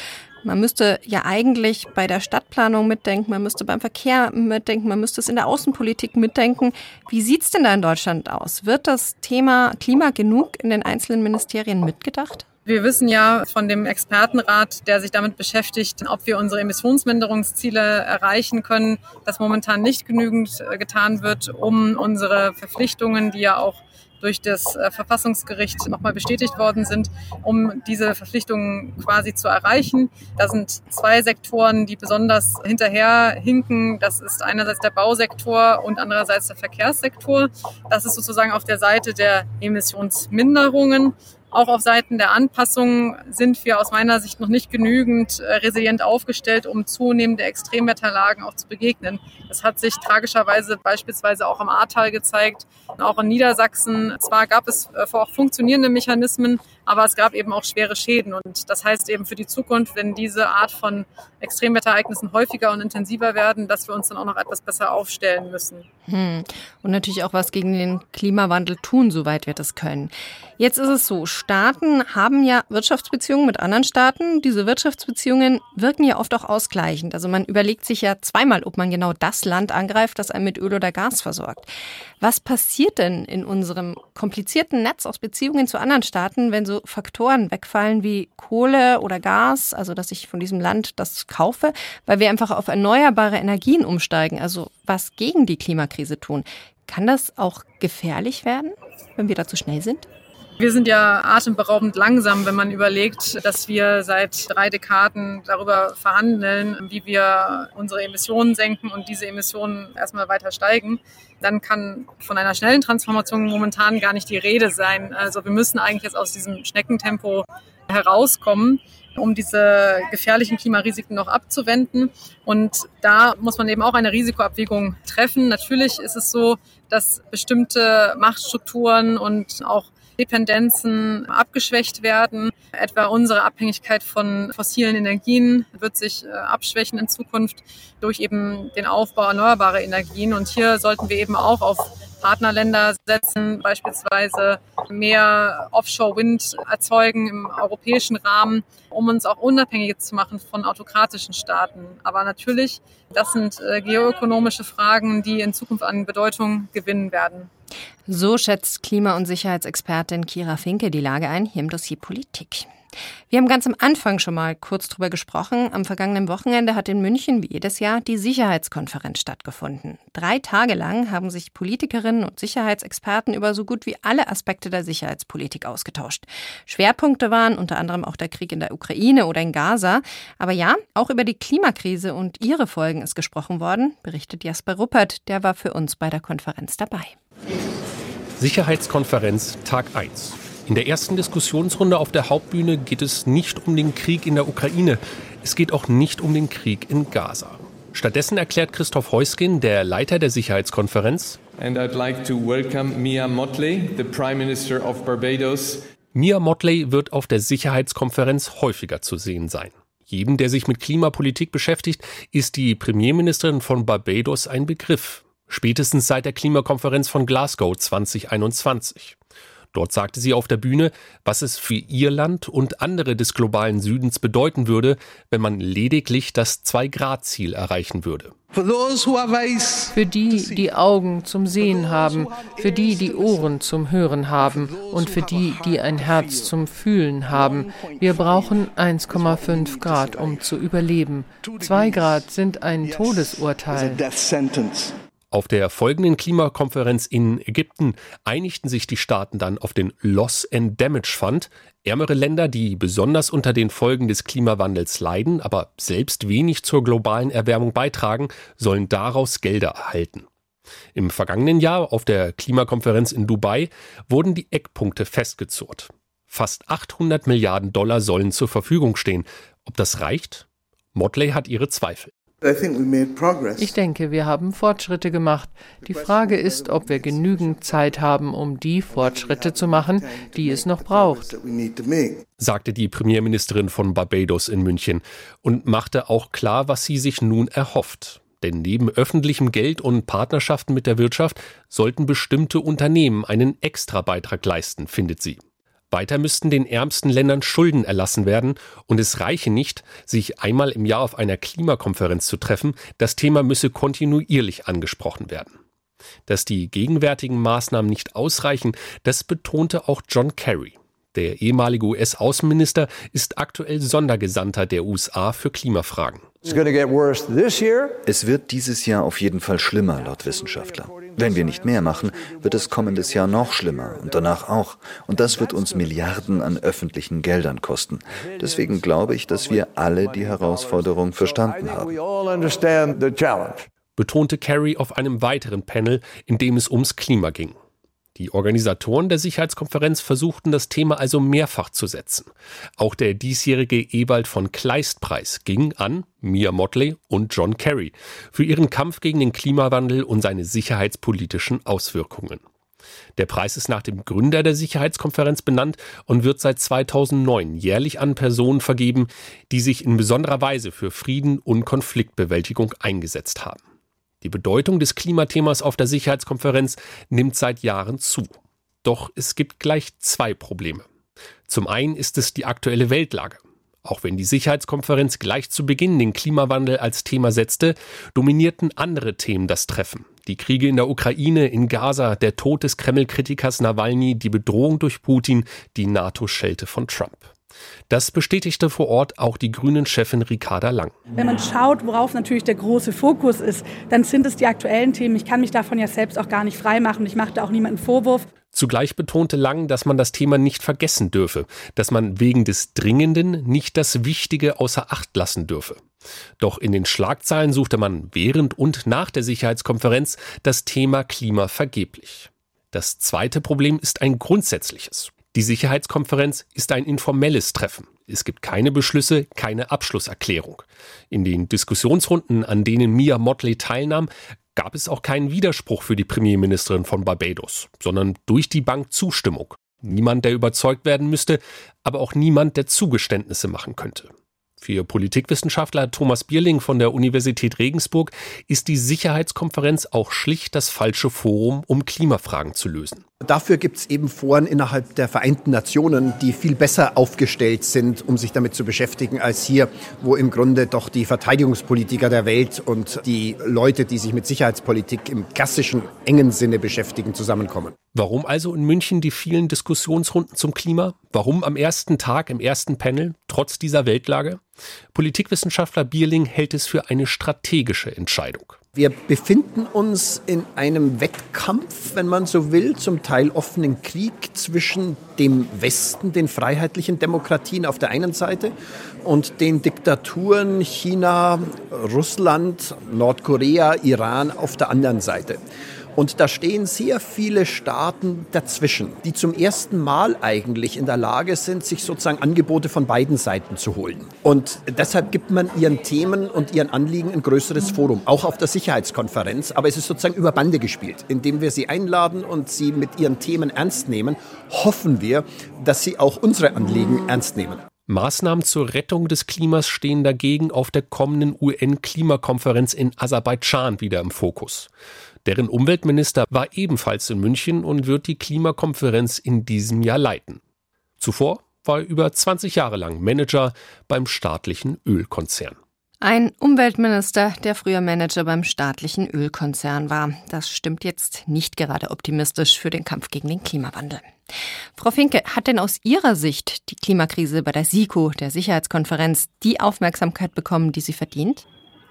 Man müsste ja eigentlich bei der Stadtplanung mitdenken, man müsste beim Verkehr mitdenken, man müsste es in der Außenpolitik mitdenken. Wie sieht's denn da in Deutschland aus? Wird das Thema Klima genug in den einzelnen Ministerien mitgedacht? Wir wissen ja von dem Expertenrat, der sich damit beschäftigt, ob wir unsere Emissionsminderungsziele erreichen können, dass momentan nicht genügend äh, getan wird, um unsere Verpflichtungen, die ja auch durch das äh, Verfassungsgericht nochmal bestätigt worden sind, um diese Verpflichtungen quasi zu erreichen. Da sind zwei Sektoren, die besonders hinterher hinken. Das ist einerseits der Bausektor und andererseits der Verkehrssektor. Das ist sozusagen auf der Seite der Emissionsminderungen. Auch auf Seiten der Anpassungen sind wir aus meiner Sicht noch nicht genügend äh, resilient aufgestellt, um zunehmende Extremwetterlagen auch zu begegnen. Das hat sich tragischerweise beispielsweise auch am Ahrtal gezeigt, auch in Niedersachsen. Zwar gab es äh, auch funktionierende Mechanismen, aber es gab eben auch schwere Schäden. Und das heißt eben für die Zukunft, wenn diese Art von Extremwetterereignissen häufiger und intensiver werden, dass wir uns dann auch noch etwas besser aufstellen müssen. Hm. Und natürlich auch was gegen den Klimawandel tun, soweit wir das können. Jetzt ist es so, Staaten haben ja Wirtschaftsbeziehungen mit anderen Staaten. Diese Wirtschaftsbeziehungen wirken ja oft auch ausgleichend. Also man überlegt sich ja zweimal, ob man genau das Land angreift, das einen mit Öl oder Gas versorgt. Was passiert denn in unserem komplizierten Netz aus Beziehungen zu anderen Staaten, wenn so Faktoren wegfallen wie Kohle oder Gas, also dass ich von diesem Land das kaufe, weil wir einfach auf erneuerbare Energien umsteigen, also was gegen die Klimakrise tun? Kann das auch gefährlich werden, wenn wir da zu schnell sind? Wir sind ja atemberaubend langsam, wenn man überlegt, dass wir seit drei Dekaden darüber verhandeln, wie wir unsere Emissionen senken und diese Emissionen erstmal weiter steigen. Dann kann von einer schnellen Transformation momentan gar nicht die Rede sein. Also wir müssen eigentlich jetzt aus diesem Schneckentempo herauskommen. um diese gefährlichen Klimarisiken noch abzuwenden. Und da muss man eben auch eine Risikoabwägung treffen. Natürlich ist es so, dass bestimmte Machtstrukturen und auch Dependenzen abgeschwächt werden. Etwa unsere Abhängigkeit von fossilen Energien wird sich äh, abschwächen in Zukunft durch eben den Aufbau erneuerbarer Energien. Und hier sollten wir eben auch auf Partnerländer setzen, beispielsweise mehr Offshore-Wind erzeugen im europäischen Rahmen, um uns auch unabhängig zu machen von autokratischen Staaten. Aber natürlich, das sind äh, geoökonomische Fragen, die in Zukunft an Bedeutung gewinnen werden. So schätzt Klima- und Sicherheitsexpertin Kira Finke die Lage ein, hier im Dossier Politik. Wir haben ganz am Anfang schon mal kurz drüber gesprochen. Am vergangenen Wochenende hat in München wie jedes Jahr die Sicherheitskonferenz stattgefunden. Drei Tage lang haben sich Politikerinnen und Sicherheitsexperten über so gut wie alle Aspekte der Sicherheitspolitik ausgetauscht. Schwerpunkte waren unter anderem auch der Krieg in der Ukraine oder in Gaza. Aber ja, auch über die Klimakrise und ihre Folgen ist gesprochen worden, berichtet Jasper Ruppert. Der war für uns bei der Konferenz dabei. Sicherheitskonferenz Tag 1. In der ersten Diskussionsrunde auf der Hauptbühne geht es nicht um den Krieg in der Ukraine. Es geht auch nicht um den Krieg in Gaza. Stattdessen erklärt Christoph Heuskin, der Leiter der Sicherheitskonferenz, And I'd like to welcome Mia Motley, the Prime Minister of Barbados. Mia Motley wird auf der Sicherheitskonferenz häufiger zu sehen sein. Jedem, der sich mit Klimapolitik beschäftigt, ist die Premierministerin von Barbados ein Begriff. Spätestens seit der Klimakonferenz von Glasgow 2021. Dort sagte sie auf der Bühne, was es für ihr Land und andere des globalen Südens bedeuten würde, wenn man lediglich das Zwei-Grad-Ziel erreichen würde. Für die, die Augen zum Sehen haben, für die, die Ohren zum Hören haben und für die, die ein Herz zum Fühlen haben. Wir brauchen 1,5 Grad, um zu überleben. Zwei Grad sind ein Todesurteil. Auf der folgenden Klimakonferenz in Ägypten einigten sich die Staaten dann auf den Loss and Damage Fund. Ärmere Länder, die besonders unter den Folgen des Klimawandels leiden, aber selbst wenig zur globalen Erwärmung beitragen, sollen daraus Gelder erhalten. Im vergangenen Jahr auf der Klimakonferenz in Dubai wurden die Eckpunkte festgezurrt. Fast 800 Milliarden Dollar sollen zur Verfügung stehen. Ob das reicht? Motley hat ihre Zweifel. Ich denke, wir haben Fortschritte gemacht. Die Frage ist, ob wir genügend Zeit haben, um die Fortschritte zu machen, die es noch braucht, sagte die Premierministerin von Barbados in München und machte auch klar, was sie sich nun erhofft. Denn neben öffentlichem Geld und Partnerschaften mit der Wirtschaft sollten bestimmte Unternehmen einen Extrabeitrag leisten, findet sie. Weiter müssten den ärmsten Ländern Schulden erlassen werden und es reiche nicht, sich einmal im Jahr auf einer Klimakonferenz zu treffen, das Thema müsse kontinuierlich angesprochen werden. Dass die gegenwärtigen Maßnahmen nicht ausreichen, das betonte auch John Kerry. Der ehemalige US-Außenminister ist aktuell Sondergesandter der USA für Klimafragen. Es wird dieses Jahr auf jeden Fall schlimmer, laut Wissenschaftler. Wenn wir nicht mehr machen, wird es kommendes Jahr noch schlimmer und danach auch. Und das wird uns Milliarden an öffentlichen Geldern kosten. Deswegen glaube ich, dass wir alle die Herausforderung verstanden haben. Betonte Kerry auf einem weiteren Panel, in dem es ums Klima ging. Die Organisatoren der Sicherheitskonferenz versuchten das Thema also mehrfach zu setzen. Auch der diesjährige Ewald von Kleist Preis ging an Mia Motley und John Kerry für ihren Kampf gegen den Klimawandel und seine sicherheitspolitischen Auswirkungen. Der Preis ist nach dem Gründer der Sicherheitskonferenz benannt und wird seit 2009 jährlich an Personen vergeben, die sich in besonderer Weise für Frieden und Konfliktbewältigung eingesetzt haben. Die Bedeutung des Klimathemas auf der Sicherheitskonferenz nimmt seit Jahren zu. Doch es gibt gleich zwei Probleme. Zum einen ist es die aktuelle Weltlage. Auch wenn die Sicherheitskonferenz gleich zu Beginn den Klimawandel als Thema setzte, dominierten andere Themen das Treffen. Die Kriege in der Ukraine, in Gaza, der Tod des Kreml-Kritikers Nawalny, die Bedrohung durch Putin, die NATO-Schelte von Trump. Das bestätigte vor Ort auch die Grünen-Chefin Ricarda Lang. Wenn man schaut, worauf natürlich der große Fokus ist, dann sind es die aktuellen Themen. Ich kann mich davon ja selbst auch gar nicht freimachen. Ich mache da auch niemanden Vorwurf. Zugleich betonte Lang, dass man das Thema nicht vergessen dürfe, dass man wegen des Dringenden nicht das Wichtige außer Acht lassen dürfe. Doch in den Schlagzeilen suchte man während und nach der Sicherheitskonferenz das Thema Klima vergeblich. Das zweite Problem ist ein grundsätzliches. Die Sicherheitskonferenz ist ein informelles Treffen. Es gibt keine Beschlüsse, keine Abschlusserklärung. In den Diskussionsrunden, an denen Mia Motley teilnahm, gab es auch keinen Widerspruch für die Premierministerin von Barbados, sondern durch die Bank Zustimmung. Niemand, der überzeugt werden müsste, aber auch niemand, der Zugeständnisse machen könnte. Für Politikwissenschaftler Thomas Bierling von der Universität Regensburg ist die Sicherheitskonferenz auch schlicht das falsche Forum, um Klimafragen zu lösen. Dafür gibt es eben Foren innerhalb der Vereinten Nationen, die viel besser aufgestellt sind, um sich damit zu beschäftigen, als hier, wo im Grunde doch die Verteidigungspolitiker der Welt und die Leute, die sich mit Sicherheitspolitik im klassischen engen Sinne beschäftigen, zusammenkommen. Warum also in München die vielen Diskussionsrunden zum Klima? Warum am ersten Tag im ersten Panel, trotz dieser Weltlage? Politikwissenschaftler Bierling hält es für eine strategische Entscheidung. Wir befinden uns in einem Wettkampf, wenn man so will, zum Teil offenen Krieg zwischen dem Westen, den freiheitlichen Demokratien auf der einen Seite und den Diktaturen China, Russland, Nordkorea, Iran auf der anderen Seite. Und da stehen sehr viele Staaten dazwischen, die zum ersten Mal eigentlich in der Lage sind, sich sozusagen Angebote von beiden Seiten zu holen. Und deshalb gibt man ihren Themen und ihren Anliegen ein größeres Forum, auch auf der Sicherheitskonferenz. Aber es ist sozusagen über Bande gespielt. Indem wir sie einladen und sie mit ihren Themen ernst nehmen, hoffen wir, dass sie auch unsere Anliegen ernst nehmen. Maßnahmen zur Rettung des Klimas stehen dagegen auf der kommenden UN-Klimakonferenz in Aserbaidschan wieder im Fokus. Deren Umweltminister war ebenfalls in München und wird die Klimakonferenz in diesem Jahr leiten. Zuvor war er über 20 Jahre lang Manager beim staatlichen Ölkonzern. Ein Umweltminister, der früher Manager beim staatlichen Ölkonzern war. Das stimmt jetzt nicht gerade optimistisch für den Kampf gegen den Klimawandel. Frau Finke, hat denn aus Ihrer Sicht die Klimakrise bei der SIKO, der Sicherheitskonferenz, die Aufmerksamkeit bekommen, die sie verdient?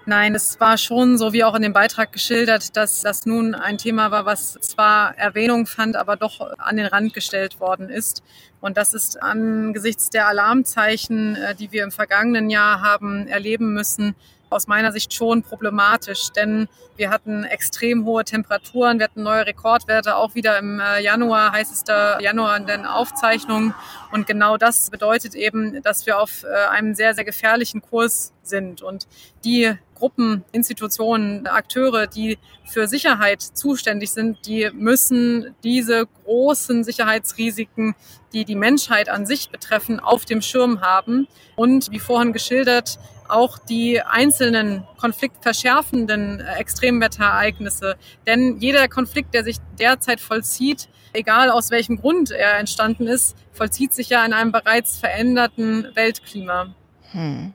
Nein, es war schon so wie auch in dem Beitrag geschildert, dass das nun ein Thema war, was zwar Erwähnung fand, aber doch an den Rand gestellt worden ist. Und das ist angesichts der Alarmzeichen, äh, die wir im vergangenen Jahr haben erleben müssen, aus meiner Sicht schon problematisch, denn wir hatten extrem hohe Temperaturen, wir hatten neue Rekordwerte, auch wieder im äh, Januar, heißester Januar in den Aufzeichnungen. Und genau das bedeutet eben, dass wir auf äh, einem sehr, sehr gefährlichen Kurs sind. Und die Gruppen, Institutionen, Akteure, die für Sicherheit zuständig sind, die müssen diese großen Sicherheitsrisiken, die die Menschheit an sich betreffen, auf dem Schirm haben. Und wie vorhin geschildert, auch die einzelnen konfliktverschärfenden Extremwetterereignisse. Denn jeder Konflikt, der sich derzeit vollzieht, egal aus welchem Grund er entstanden ist, vollzieht sich ja in einem bereits veränderten Weltklima. Hm.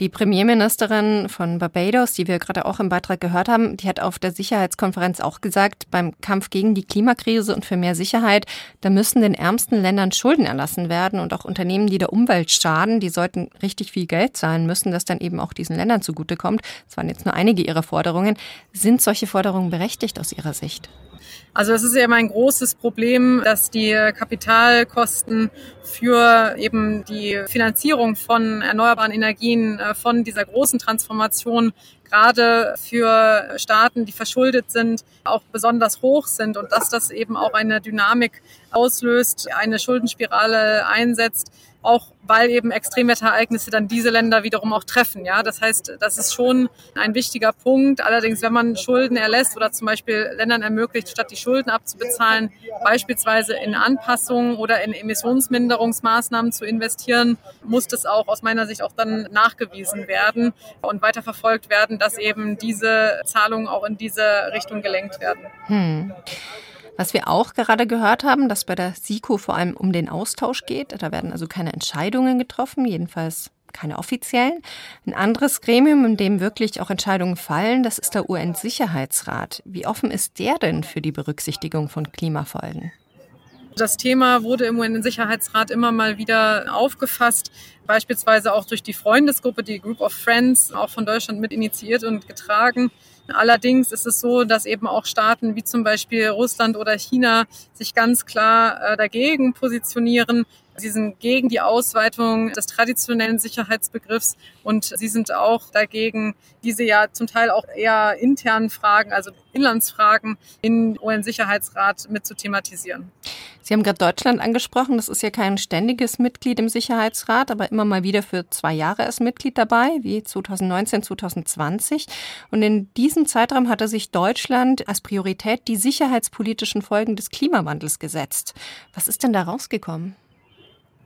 Die Premierministerin von Barbados, die wir gerade auch im Beitrag gehört haben, die hat auf der Sicherheitskonferenz auch gesagt, beim Kampf gegen die Klimakrise und für mehr Sicherheit, da müssen den ärmsten Ländern Schulden erlassen werden und auch Unternehmen, die der Umwelt schaden, die sollten richtig viel Geld zahlen müssen, das dann eben auch diesen Ländern zugutekommt. Das waren jetzt nur einige ihrer Forderungen. Sind solche Forderungen berechtigt aus Ihrer Sicht? Also es ist eben ein großes Problem, dass die Kapitalkosten für eben die Finanzierung von erneuerbaren Energien, äh, von dieser großen Transformation gerade für Staaten, die verschuldet sind, auch besonders hoch sind und dass das eben auch eine Dynamik auslöst, eine Schuldenspirale einsetzt, auch weil eben Extremwetterereignisse dann diese Länder wiederum auch treffen. Ja, das heißt, das ist schon ein wichtiger Punkt. Allerdings, wenn man Schulden erlässt oder zum Beispiel Ländern ermöglicht, statt die Schulden abzubezahlen, beispielsweise in Anpassungen oder in Emissionsminderungsmaßnahmen zu investieren, muss das auch aus meiner Sicht auch dann nachgewiesen werden und weiterverfolgt werden, dass eben diese Zahlungen auch in diese Richtung gelenkt werden. Hm. Was wir auch gerade gehört haben, dass bei der SIKO vor allem um den Austausch geht. Da werden also keine Entscheidungen getroffen, jedenfalls keine offiziellen. Ein anderes Gremium, in dem wirklich auch Entscheidungen fallen, das ist der UN-Sicherheitsrat. Wie offen ist der denn für die Berücksichtigung von Klimafolgen? Das Thema wurde im UN-Sicherheitsrat immer mal wieder aufgefasst, beispielsweise auch durch die Freundesgruppe, die Group of Friends, auch von Deutschland mit initiiert und getragen. Allerdings ist es so, dass eben auch Staaten wie zum Beispiel Russland oder China sich ganz klar äh, dagegen positionieren. Sie sind gegen die Ausweitung des traditionellen Sicherheitsbegriffs und sie sind auch dagegen, diese ja zum Teil auch eher internen Fragen, also Inlandsfragen in UN-Sicherheitsrat mit zu thematisieren. Sie haben gerade Deutschland angesprochen. Das ist ja kein ständiges Mitglied im Sicherheitsrat, aber immer mal wieder für zwei Jahre als Mitglied dabei, wie 2019, 2020. Und in diesem Zeitraum hatte sich Deutschland als Priorität die sicherheitspolitischen Folgen des Klimawandels gesetzt. Was ist denn da rausgekommen?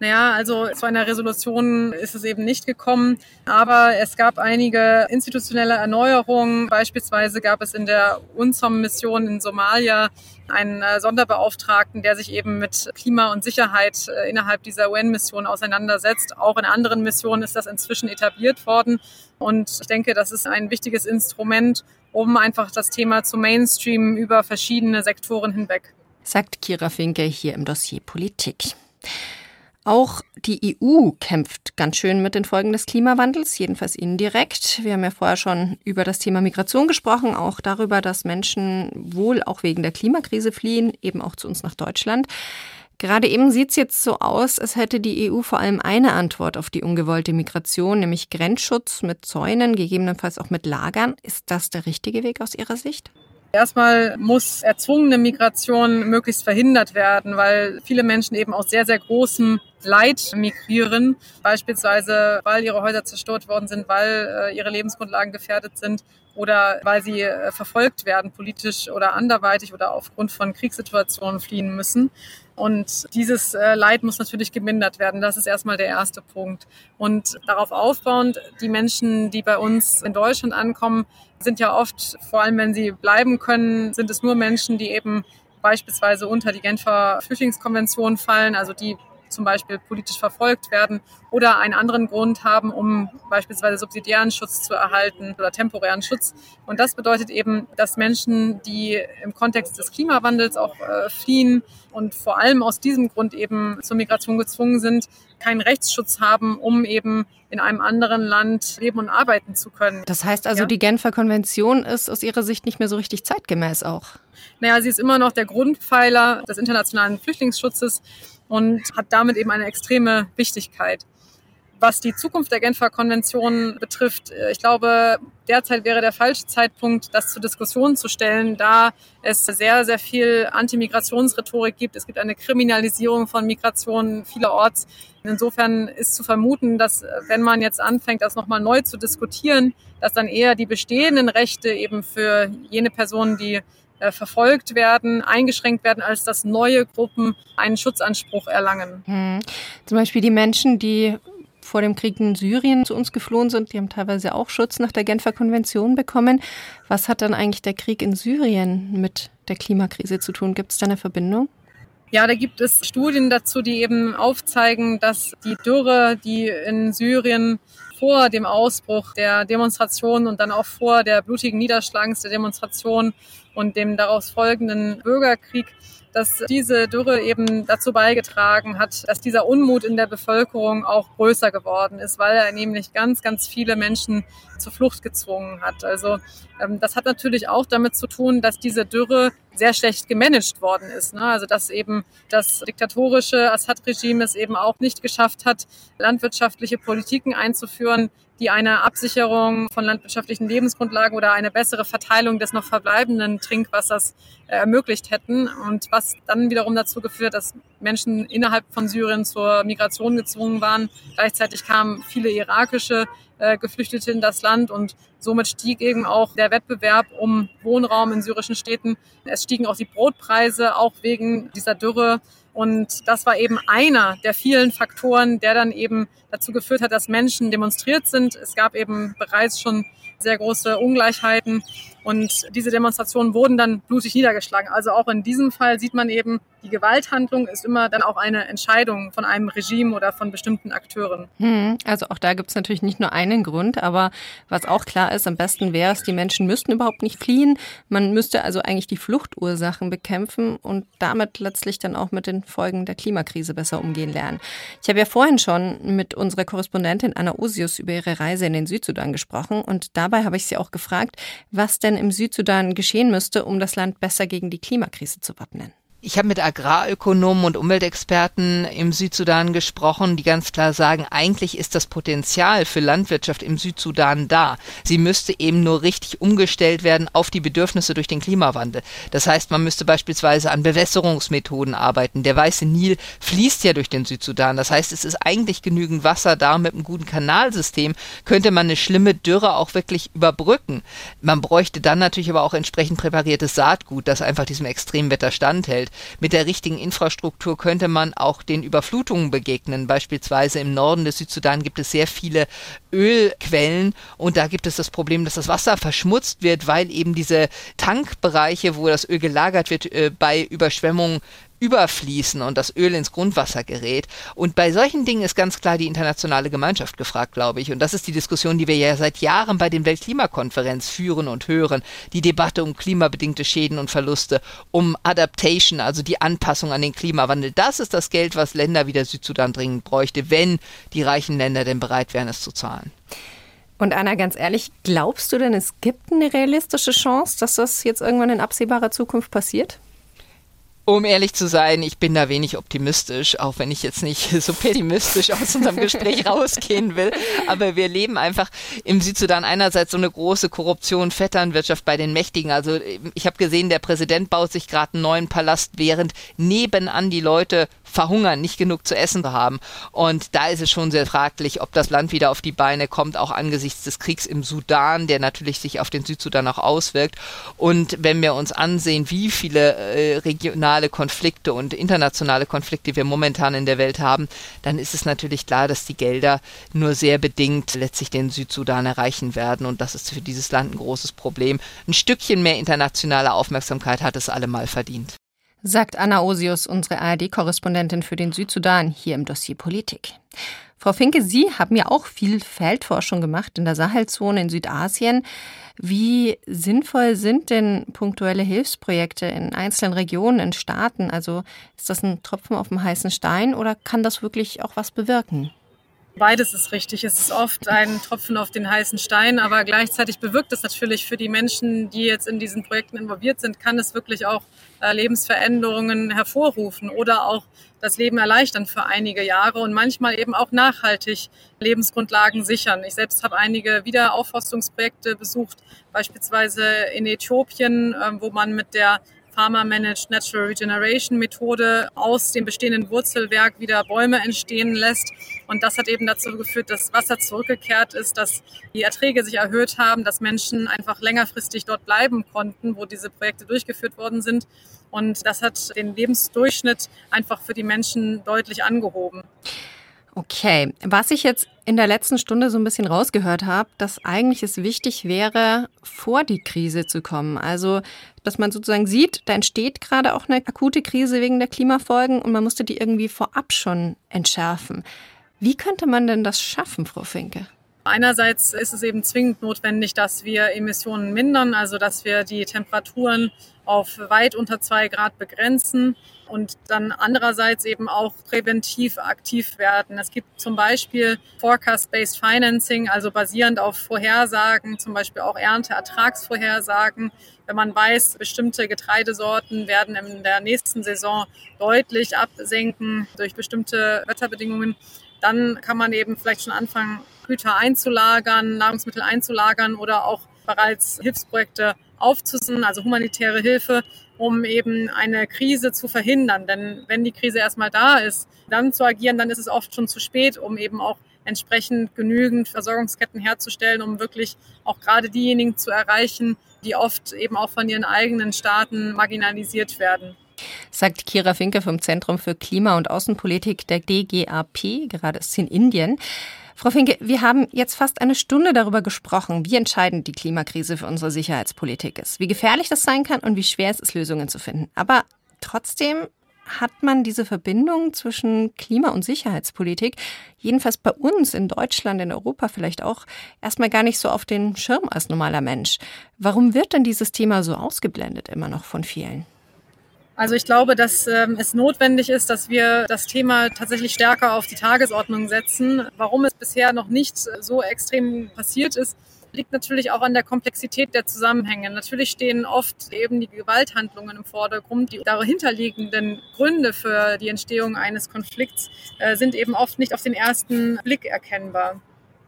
Naja, also zu einer Resolution ist es eben nicht gekommen, aber es gab einige institutionelle Erneuerungen. Beispielsweise gab es in der UNSOM-Mission in Somalia einen äh, Sonderbeauftragten, der sich eben mit Klima und Sicherheit äh, innerhalb dieser UN-Mission auseinandersetzt. Auch in anderen Missionen ist das inzwischen etabliert worden. Und ich denke, das ist ein wichtiges Instrument, um einfach das Thema zu Mainstream über verschiedene Sektoren hinweg. Sagt Kira Finke hier im Dossier Politik. Auch die EU kämpft ganz schön mit den Folgen des Klimawandels, jedenfalls indirekt. Wir haben ja vorher schon über das Thema Migration gesprochen, auch darüber, dass Menschen wohl auch wegen der Klimakrise fliehen, eben auch zu uns nach Deutschland. Gerade eben sieht es jetzt so aus, als hätte die EU vor allem eine Antwort auf die ungewollte Migration, nämlich Grenzschutz mit Zäunen, gegebenenfalls auch mit Lagern. Ist das der richtige Weg aus Ihrer Sicht? Erstmal muss erzwungene Migration möglichst verhindert werden, weil viele Menschen eben aus sehr, sehr großem Leid migrieren, beispielsweise weil ihre Häuser zerstört worden sind, weil äh, ihre Lebensgrundlagen gefährdet sind oder weil sie äh, verfolgt werden, politisch oder anderweitig oder aufgrund von Kriegssituationen fliehen müssen. Und dieses äh, Leid muss natürlich gemindert werden. Das ist erstmal der erste Punkt. Und darauf aufbauend, die Menschen, die bei uns in Deutschland ankommen, sind ja oft, vor allem wenn sie bleiben können, sind es nur Menschen, die eben beispielsweise unter die Genfer Flüchtlingskonvention fallen, also die zum Beispiel politisch verfolgt werden oder einen anderen Grund haben, um beispielsweise subsidiären Schutz zu erhalten oder temporären Schutz. Und das bedeutet eben, dass Menschen, die im Kontext des Klimawandels auch äh, fliehen und vor allem aus diesem Grund eben zur Migration gezwungen sind, keinen Rechtsschutz haben, um eben in einem anderen Land leben und arbeiten zu können. Das heißt also, ja? die Genfer Konvention ist aus Ihrer Sicht nicht mehr so richtig zeitgemäß auch. Naja, sie ist immer noch der Grundpfeiler des internationalen Flüchtlingsschutzes und hat damit eben eine extreme Wichtigkeit. Was die Zukunft der Genfer Konvention betrifft, äh, ich glaube, derzeit wäre der falsche Zeitpunkt, das zur Diskussion zu stellen, da es sehr, sehr viel Antimigrationsrhetorik gibt. Es gibt eine Kriminalisierung von Migration vielerorts. Insofern ist zu vermuten, dass äh, wenn man jetzt anfängt, das nochmal neu zu diskutieren, dass dann eher die bestehenden Rechte eben für jene Personen, die äh, verfolgt werden, eingeschränkt werden, als dass neue Gruppen einen Schutzanspruch erlangen. Hm. Zum Beispiel die Menschen, die vor dem Krieg in Syrien zu uns geflohen sind, die haben teilweise auch Schutz nach der Genfer Konvention bekommen. Was hat dann eigentlich der Krieg in Syrien mit der Klimakrise zu tun? Gibt es da eine Verbindung? Ja, da gibt es Studien dazu, die eben aufzeigen, dass die Dürre, die in Syrien vor dem Ausbruch der Demonstration und dann auch vor der blutigen Niederschlagens der Demonstration und dem daraus folgenden Bürgerkrieg dass diese Dürre eben dazu beigetragen hat, dass dieser Unmut in der Bevölkerung auch größer geworden ist, weil er nämlich ganz, ganz viele Menschen zur Flucht gezwungen hat. Also ähm, das hat natürlich auch damit zu tun, dass diese Dürre sehr schlecht gemanagt worden ist. Ne? Also dass eben das diktatorische Assad-Regime es eben auch nicht geschafft hat, landwirtschaftliche Politiken einzuführen, die eine Absicherung von landwirtschaftlichen Lebensgrundlagen oder eine bessere Verteilung des noch verbleibenden Trinkwassers äh, ermöglicht hätten und was dann wiederum dazu geführt, dass Menschen innerhalb von Syrien zur Migration gezwungen waren. Gleichzeitig kamen viele irakische äh, Geflüchtete in das Land und somit stieg eben auch der Wettbewerb um Wohnraum in syrischen Städten. Es stiegen auch die Brotpreise, auch wegen dieser Dürre. Und das war eben einer der vielen Faktoren, der dann eben dazu geführt hat, dass Menschen demonstriert sind. Es gab eben bereits schon sehr große Ungleichheiten und diese Demonstrationen wurden dann blutig niedergeschlagen. Also auch in diesem Fall sieht man eben, die Gewalthandlung ist immer dann auch eine Entscheidung von einem Regime oder von bestimmten Akteuren. Hm, also auch da gibt es natürlich nicht nur einen Grund, aber was auch klar ist, am besten wäre es, die Menschen müssten überhaupt nicht fliehen. Man müsste also eigentlich die Fluchtursachen bekämpfen und damit letztlich dann auch mit den Folgen der Klimakrise besser umgehen lernen. Ich habe ja vorhin schon mit unserer Korrespondentin Anna Osius über ihre Reise in den Südsudan gesprochen und dabei habe ich sie auch gefragt, was denn im Südsudan geschehen müsste, um das Land besser gegen die Klimakrise zu wappnen. Ich habe mit Agrarökonomen und Umweltexperten im Südsudan gesprochen, die ganz klar sagen, eigentlich ist das Potenzial für Landwirtschaft im Südsudan da. Sie müsste eben nur richtig umgestellt werden auf die Bedürfnisse durch den Klimawandel. Das heißt, man müsste beispielsweise an Bewässerungsmethoden arbeiten. Der weiße Nil fließt ja durch den Südsudan. Das heißt, es ist eigentlich genügend Wasser da. Mit einem guten Kanalsystem könnte man eine schlimme Dürre auch wirklich überbrücken. Man bräuchte dann natürlich aber auch entsprechend präpariertes Saatgut, das einfach diesem Extremwetter standhält. Mit der richtigen Infrastruktur könnte man auch den Überflutungen begegnen. Beispielsweise im Norden des Südsudan gibt es sehr viele Ölquellen und da gibt es das Problem, dass das Wasser verschmutzt wird, weil eben diese Tankbereiche, wo das Öl gelagert wird, äh, bei Überschwemmungen überfließen und das Öl ins Grundwasser gerät. Und bei solchen Dingen ist ganz klar die internationale Gemeinschaft gefragt, glaube ich. Und das ist die Diskussion, die wir ja seit Jahren bei den Weltklimakonferenz führen und hören. Die Debatte um klimabedingte Schäden und Verluste, um Adaptation, also die Anpassung an den Klimawandel. Das ist das Geld, was Länder wie der Südsudan dringend bräuchte, wenn die reichen Länder denn bereit wären, es zu zahlen. Und Anna, ganz ehrlich, glaubst du denn, es gibt eine realistische Chance, dass das jetzt irgendwann in absehbarer Zukunft passiert? Um ehrlich zu sein, ich bin da wenig optimistisch, auch wenn ich jetzt nicht so pessimistisch aus unserem Gespräch rausgehen will. Aber wir leben einfach im Südsudan einerseits so eine große Korruption, Vetternwirtschaft bei den Mächtigen. Also ich habe gesehen, der Präsident baut sich gerade einen neuen Palast, während nebenan die Leute verhungern, nicht genug zu essen haben. Und da ist es schon sehr fraglich, ob das Land wieder auf die Beine kommt, auch angesichts des Kriegs im Sudan, der natürlich sich auf den Südsudan auch auswirkt. Und wenn wir uns ansehen, wie viele äh, regionale Konflikte und internationale Konflikte wir momentan in der Welt haben, dann ist es natürlich klar, dass die Gelder nur sehr bedingt letztlich den Südsudan erreichen werden. Und das ist für dieses Land ein großes Problem. Ein Stückchen mehr internationale Aufmerksamkeit hat es allemal verdient sagt Anna Osius, unsere ARD-Korrespondentin für den Südsudan, hier im Dossier Politik. Frau Finke, Sie haben ja auch viel Feldforschung gemacht in der Sahelzone in Südasien. Wie sinnvoll sind denn punktuelle Hilfsprojekte in einzelnen Regionen, in Staaten? Also ist das ein Tropfen auf dem heißen Stein oder kann das wirklich auch was bewirken? Beides ist richtig. Es ist oft ein Tropfen auf den heißen Stein, aber gleichzeitig bewirkt es natürlich für die Menschen, die jetzt in diesen Projekten involviert sind, kann es wirklich auch äh, Lebensveränderungen hervorrufen oder auch das Leben erleichtern für einige Jahre und manchmal eben auch nachhaltig Lebensgrundlagen sichern. Ich selbst habe einige Wiederaufforstungsprojekte besucht, beispielsweise in Äthiopien, äh, wo man mit der Pharma-Managed Natural Regeneration Methode aus dem bestehenden Wurzelwerk wieder Bäume entstehen lässt. Und das hat eben dazu geführt, dass Wasser zurückgekehrt ist, dass die Erträge sich erhöht haben, dass Menschen einfach längerfristig dort bleiben konnten, wo diese Projekte durchgeführt worden sind. Und das hat den Lebensdurchschnitt einfach für die Menschen deutlich angehoben. Okay, was ich jetzt in der letzten Stunde so ein bisschen rausgehört habe, dass eigentlich es wichtig wäre, vor die Krise zu kommen. Also, dass man sozusagen sieht, da entsteht gerade auch eine akute Krise wegen der Klimafolgen und man musste die irgendwie vorab schon entschärfen. Wie könnte man denn das schaffen, Frau Finke? Einerseits ist es eben zwingend notwendig, dass wir Emissionen mindern, also dass wir die Temperaturen auf weit unter zwei Grad begrenzen und dann andererseits eben auch präventiv aktiv werden. Es gibt zum Beispiel Forecast-Based Financing, also basierend auf Vorhersagen, zum Beispiel auch Ernteertragsvorhersagen. Wenn man weiß, bestimmte Getreidesorten werden in der nächsten Saison deutlich absenken durch bestimmte Wetterbedingungen, dann kann man eben vielleicht schon anfangen, Güter einzulagern, Nahrungsmittel einzulagern oder auch bereits Hilfsprojekte aufzusetzen, also humanitäre Hilfe, um eben eine Krise zu verhindern. Denn wenn die Krise erstmal da ist, dann zu agieren, dann ist es oft schon zu spät, um eben auch entsprechend genügend Versorgungsketten herzustellen, um wirklich auch gerade diejenigen zu erreichen, die oft eben auch von ihren eigenen Staaten marginalisiert werden. Sagt Kira Finke vom Zentrum für Klima- und Außenpolitik der DGAP, gerade ist in Indien. Frau Finke, wir haben jetzt fast eine Stunde darüber gesprochen, wie entscheidend die Klimakrise für unsere Sicherheitspolitik ist, wie gefährlich das sein kann und wie schwer es ist, Lösungen zu finden. Aber trotzdem hat man diese Verbindung zwischen Klima- und Sicherheitspolitik, jedenfalls bei uns in Deutschland, in Europa vielleicht auch, erstmal gar nicht so auf den Schirm als normaler Mensch. Warum wird denn dieses Thema so ausgeblendet immer noch von vielen? Also ich glaube, dass ähm, es notwendig ist, dass wir das Thema tatsächlich stärker auf die Tagesordnung setzen. Warum es bisher noch nicht so extrem passiert ist, liegt natürlich auch an der Komplexität der Zusammenhänge. Natürlich stehen oft eben die Gewalthandlungen im Vordergrund. Die dahinterliegenden Gründe für die Entstehung eines Konflikts äh, sind eben oft nicht auf den ersten Blick erkennbar.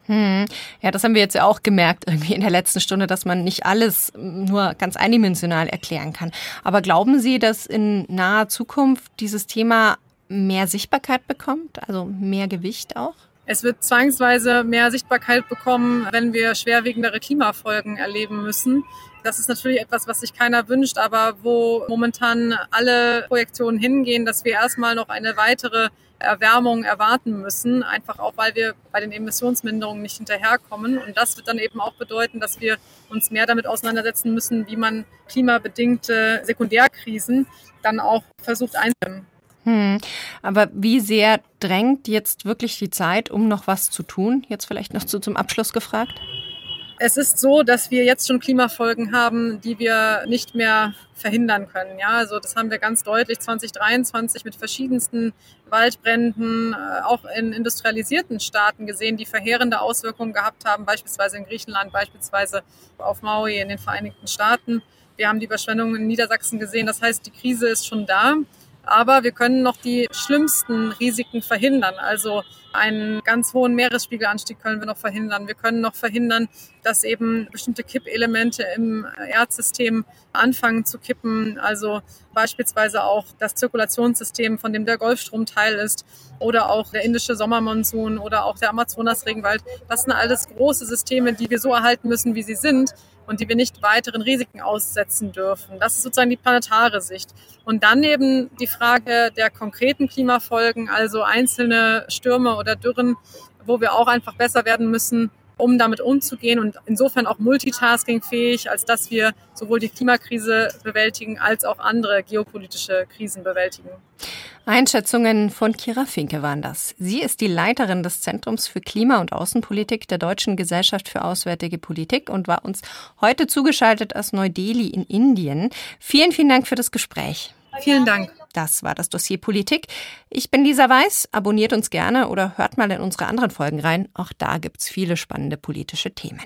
Hm. Ja, das haben wir jetzt ja auch gemerkt irgendwie in der letzten Stunde, dass man nicht alles nur ganz eindimensional erklären kann. Aber glauben Sie, dass in naher Zukunft dieses Thema mehr Sichtbarkeit bekommt, also mehr Gewicht auch? Es wird zwangsweise mehr Sichtbarkeit bekommen, wenn wir schwerwiegendere Klimafolgen erleben müssen. Das ist natürlich etwas, was sich keiner wünscht, aber wo momentan alle Projektionen hingehen, dass wir erstmal noch eine weitere Erwärmung erwarten müssen, einfach auch, weil wir bei den Emissionsminderungen nicht hinterherkommen. Und das wird dann eben auch bedeuten, dass wir uns mehr damit auseinandersetzen müssen, wie man klimabedingte Sekundärkrisen dann auch versucht einzudämmen. Hm. Aber wie sehr drängt jetzt wirklich die Zeit, um noch was zu tun? Jetzt vielleicht noch zu, zum Abschluss gefragt. Es ist so, dass wir jetzt schon Klimafolgen haben, die wir nicht mehr verhindern können. Ja, also das haben wir ganz deutlich 2023 mit verschiedensten Waldbränden, äh, auch in industrialisierten Staaten gesehen, die verheerende Auswirkungen gehabt haben, beispielsweise in Griechenland, beispielsweise auf Maui in den Vereinigten Staaten. Wir haben die Überschwemmungen in Niedersachsen gesehen. Das heißt, die Krise ist schon da. Aber wir können noch die schlimmsten Risiken verhindern. Also einen ganz hohen Meeresspiegelanstieg können wir noch verhindern. Wir können noch verhindern, dass eben bestimmte Kippelemente im Erdsystem anfangen zu kippen. Also beispielsweise auch das Zirkulationssystem, von dem der Golfstrom Teil ist, oder auch der indische Sommermonsun oder auch der Amazonas-Regenwald. Das sind alles große Systeme, die wir so erhalten müssen, wie sie sind und die wir nicht weiteren Risiken aussetzen dürfen. Das ist sozusagen die planetare Sicht. Und dann eben die Frage der konkreten Klimafolgen, also einzelne Stürme oder Dürren, wo wir auch einfach besser werden müssen, um damit umzugehen und insofern auch multitaskingfähig, als dass wir sowohl die Klimakrise bewältigen als auch andere geopolitische Krisen bewältigen. Einschätzungen von Kira Finke waren das. Sie ist die Leiterin des Zentrums für Klima- und Außenpolitik der Deutschen Gesellschaft für Auswärtige Politik und war uns heute zugeschaltet aus Neu-Delhi in Indien. Vielen, vielen Dank für das Gespräch. Vielen Dank. Das war das Dossier Politik. Ich bin Lisa Weiß. Abonniert uns gerne oder hört mal in unsere anderen Folgen rein. Auch da gibt's viele spannende politische Themen.